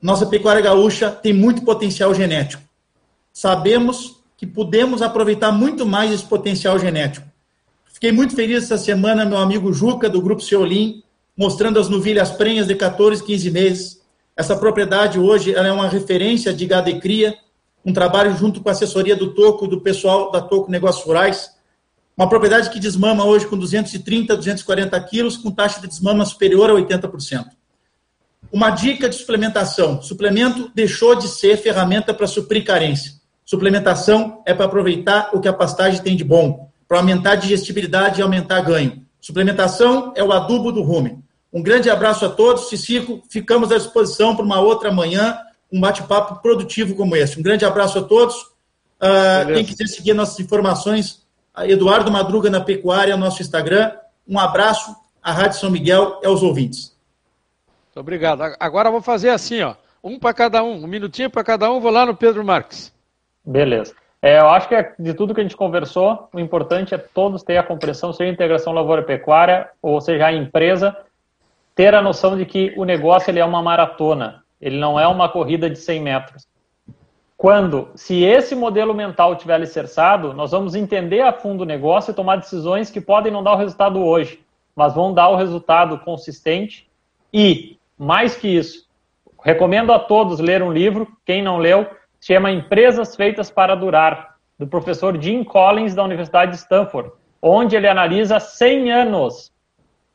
Speaker 6: Nossa pecuária gaúcha tem muito potencial genético. Sabemos que podemos aproveitar muito mais esse potencial genético. Fiquei muito feliz essa semana, meu amigo Juca, do Grupo Seolim, mostrando as novilhas prenhas de 14, 15 meses. Essa propriedade hoje é uma referência de gado e cria, um trabalho junto com a assessoria do Toco, do pessoal da Toco Negócios Rurais. Uma propriedade que desmama hoje com 230, 240 quilos, com taxa de desmama superior a 80%. Uma dica de suplementação: suplemento deixou de ser ferramenta para suprir carência. Suplementação é para aproveitar o que a pastagem tem de bom para aumentar a digestibilidade e aumentar ganho. Suplementação é o adubo do rumen. Um grande abraço a todos. Cicico, ficamos à disposição para uma outra manhã, um bate-papo produtivo como esse. Um grande abraço a todos. Uh, quem quiser seguir nossas informações, Eduardo Madruga na Pecuária, nosso Instagram. Um abraço à Rádio São Miguel e aos ouvintes.
Speaker 3: Muito obrigado. Agora vou fazer assim, ó. Um para cada um, um minutinho para cada um, vou lá no Pedro Marques.
Speaker 4: Beleza. É, eu acho que é, de tudo que a gente conversou, o importante é todos ter a compreensão, seja a integração lavoura-pecuária, ou seja, a empresa, ter a noção de que o negócio ele é uma maratona, ele não é uma corrida de 100 metros. Quando, se esse modelo mental tiver alicerçado, nós vamos entender a fundo o negócio e tomar decisões que podem não dar o resultado hoje, mas vão dar o resultado consistente e, mais que isso, recomendo a todos ler um livro, quem não leu, chama Empresas Feitas para Durar, do professor Jim Collins, da Universidade de Stanford, onde ele analisa 100 anos,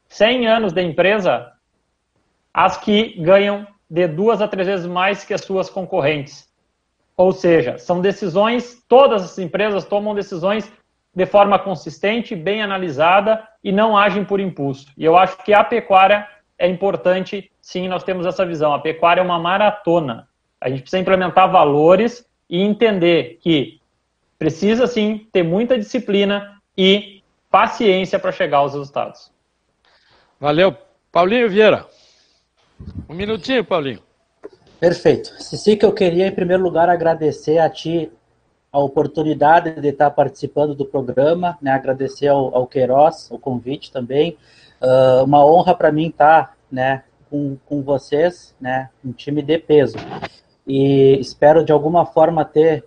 Speaker 4: 100 anos de empresa, as que ganham de duas a três vezes mais que as suas concorrentes. Ou seja, são decisões, todas as empresas tomam decisões de forma consistente, bem analisada e não agem por impulso. E eu acho que a pecuária é importante, sim, nós temos essa visão. A pecuária é uma maratona. A gente precisa implementar valores e entender que precisa sim ter muita disciplina e paciência para chegar aos resultados.
Speaker 3: Valeu. Paulinho Vieira. Um minutinho, Paulinho.
Speaker 5: Perfeito. Cici, que eu queria, em primeiro lugar, agradecer a ti a oportunidade de estar participando do programa, né? agradecer ao, ao Queiroz o convite também. Uh, uma honra para mim estar né, com, com vocês, né, um time de peso e espero de alguma forma ter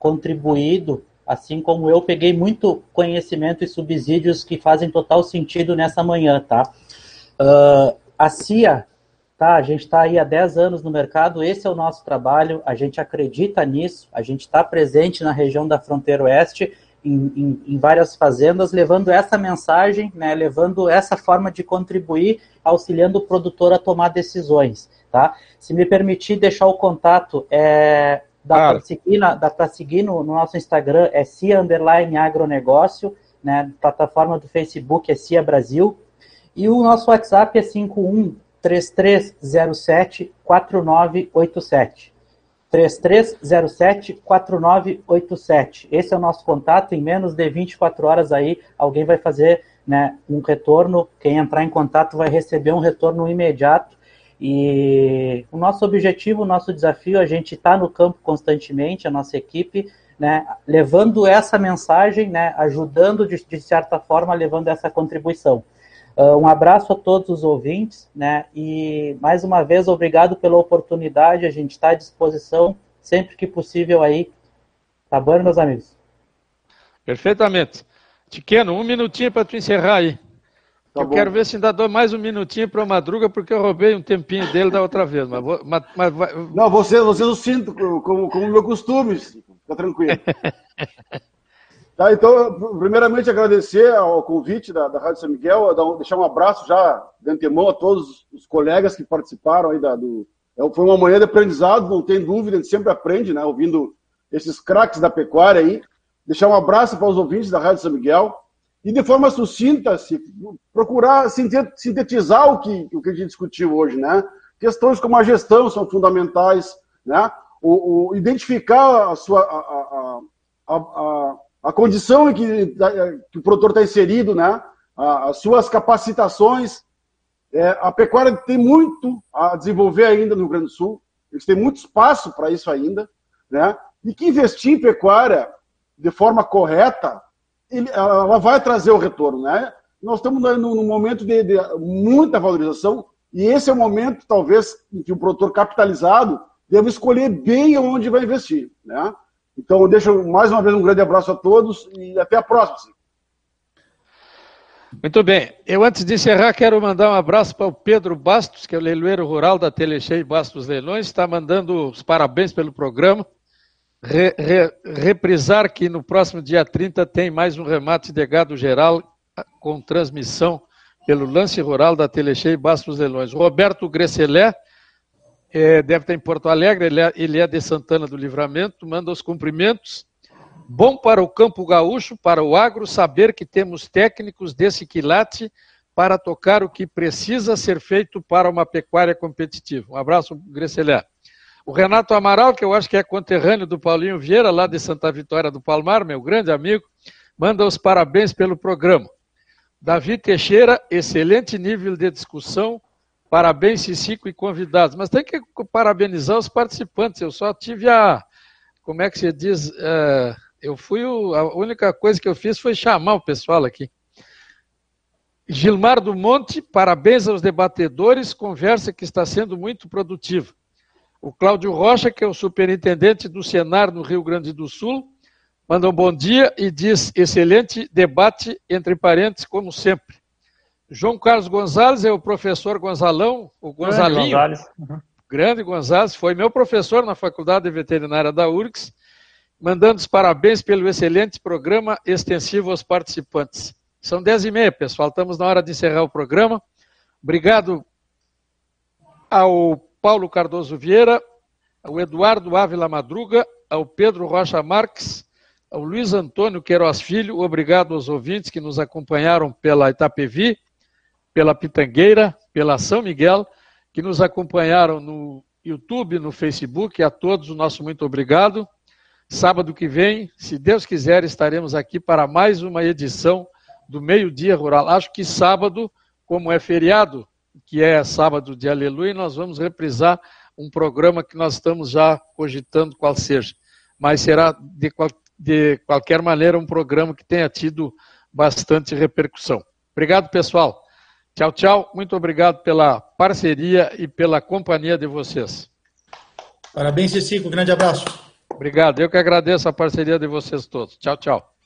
Speaker 5: contribuído, assim como eu peguei muito conhecimento e subsídios que fazem total sentido nessa manhã, tá? Uh, a CIA, tá? A gente está aí há 10 anos no mercado, esse é o nosso trabalho, a gente acredita nisso, a gente está presente na região da fronteira oeste, em, em, em, várias fazendas, levando essa mensagem, né, levando essa forma de contribuir, auxiliando o produtor a tomar decisões tá? Se me permitir deixar o contato, é, dá claro. para seguir, na, dá para seguir no, no, nosso Instagram, é CIA Underline Agronegócio, né? Plataforma do Facebook é CIA Brasil. E o nosso WhatsApp é 51 3307 4987. 3307 4987. Esse é o nosso contato. Em menos de 24 horas aí, alguém vai fazer né, um retorno. Quem entrar em contato vai receber um retorno imediato e o nosso objetivo, o nosso desafio, a gente está no campo constantemente, a nossa equipe, né, levando essa mensagem, né, ajudando de, de certa forma, levando essa contribuição. Uh, um abraço a todos os ouvintes, né, e mais uma vez, obrigado pela oportunidade, a gente está à disposição sempre que possível aí. Tá bom, meus amigos?
Speaker 3: Perfeitamente. Tiqueno, um minutinho para tu encerrar aí. Tá eu bom. quero ver se ainda dou mais um minutinho para o Madruga, porque eu roubei um tempinho dele da outra vez. Mas, vou, mas, mas vai...
Speaker 7: Não, você, você não sinto como, como meu costume, fica tranquilo. Tá, então, primeiramente agradecer ao convite da, da Rádio São Miguel, deixar um abraço já de antemão a todos os colegas que participaram aí da, do. É, foi uma manhã de aprendizado, não tem dúvida, a gente sempre aprende, né? Ouvindo esses craques da pecuária aí. Deixar um abraço para os ouvintes da Rádio São Miguel e de forma sucinta, se, procurar sintetizar o que, o que a gente discutiu hoje, né? Questões como a gestão são fundamentais, né? O, o identificar a sua a, a, a, a condição em que, que o produtor está inserido, né? as suas capacitações. É, a pecuária tem muito a desenvolver ainda no Rio Grande do Sul, eles têm muito espaço para isso ainda, né? E que investir em pecuária de forma correta ela vai trazer o retorno, né? Nós estamos num momento de, de, muita valorização e esse é o momento, talvez, em que o produtor capitalizado deve escolher bem onde vai investir, né? Então, eu deixo mais uma vez um grande abraço a todos e até a próxima.
Speaker 3: Muito bem. Eu, antes de encerrar, quero mandar um abraço para o Pedro Bastos, que é o leiloeiro rural da Telechei Bastos Leilões, está mandando os parabéns pelo programa re, re, reprisar que no próximo dia 30 tem mais um remate de gado geral com transmissão pelo lance rural da Telecheia Bastos Leilões. Roberto Gresselé, é, deve estar em Porto Alegre, ele é, ele é de Santana do Livramento, manda os cumprimentos. Bom para o campo gaúcho, para o agro, saber que temos técnicos desse quilate para tocar o que precisa ser feito para uma pecuária competitiva. Um abraço, Gresselé. O Renato Amaral, que eu acho que é conterrâneo do Paulinho Vieira, lá de Santa Vitória do Palmar, meu grande amigo, manda os parabéns pelo programa. Davi Teixeira, excelente nível de discussão, parabéns, Cicico e convidados. Mas tem que parabenizar os participantes, eu só tive a, como é que se diz, uh, eu fui, o, a única coisa que eu fiz foi chamar o pessoal aqui. Gilmar do Monte, parabéns aos debatedores, conversa que está sendo muito produtiva. O Cláudio Rocha, que é o superintendente do Senar no Rio Grande do Sul, manda um bom dia e diz: excelente debate, entre parênteses, como sempre. João Carlos Gonzalez é o professor Gonzalão, o Gonzalinho. Grande, uhum. Grande Gonzalez, foi meu professor na Faculdade de Veterinária da URGS, mandando os parabéns pelo excelente programa extensivo aos participantes. São dez e meia, pessoal, estamos na hora de encerrar o programa. Obrigado ao Paulo Cardoso Vieira, ao Eduardo Ávila Madruga, ao Pedro Rocha Marques, ao Luiz Antônio Queiroz Filho, obrigado aos ouvintes que nos acompanharam pela Itapevi, pela Pitangueira, pela São Miguel, que nos acompanharam no YouTube, no Facebook, a todos o nosso muito obrigado. Sábado que vem, se Deus quiser, estaremos aqui para mais uma edição do Meio Dia Rural. Acho que sábado, como é feriado, que é sábado de Aleluia, e nós vamos reprisar um programa que nós estamos já cogitando qual seja. Mas será, de, qual, de qualquer maneira, um programa que tenha tido bastante repercussão. Obrigado, pessoal. Tchau, tchau. Muito obrigado pela parceria e pela companhia de vocês.
Speaker 6: Parabéns, Cecico. Grande abraço.
Speaker 3: Obrigado. Eu que agradeço a parceria de vocês todos. Tchau, tchau.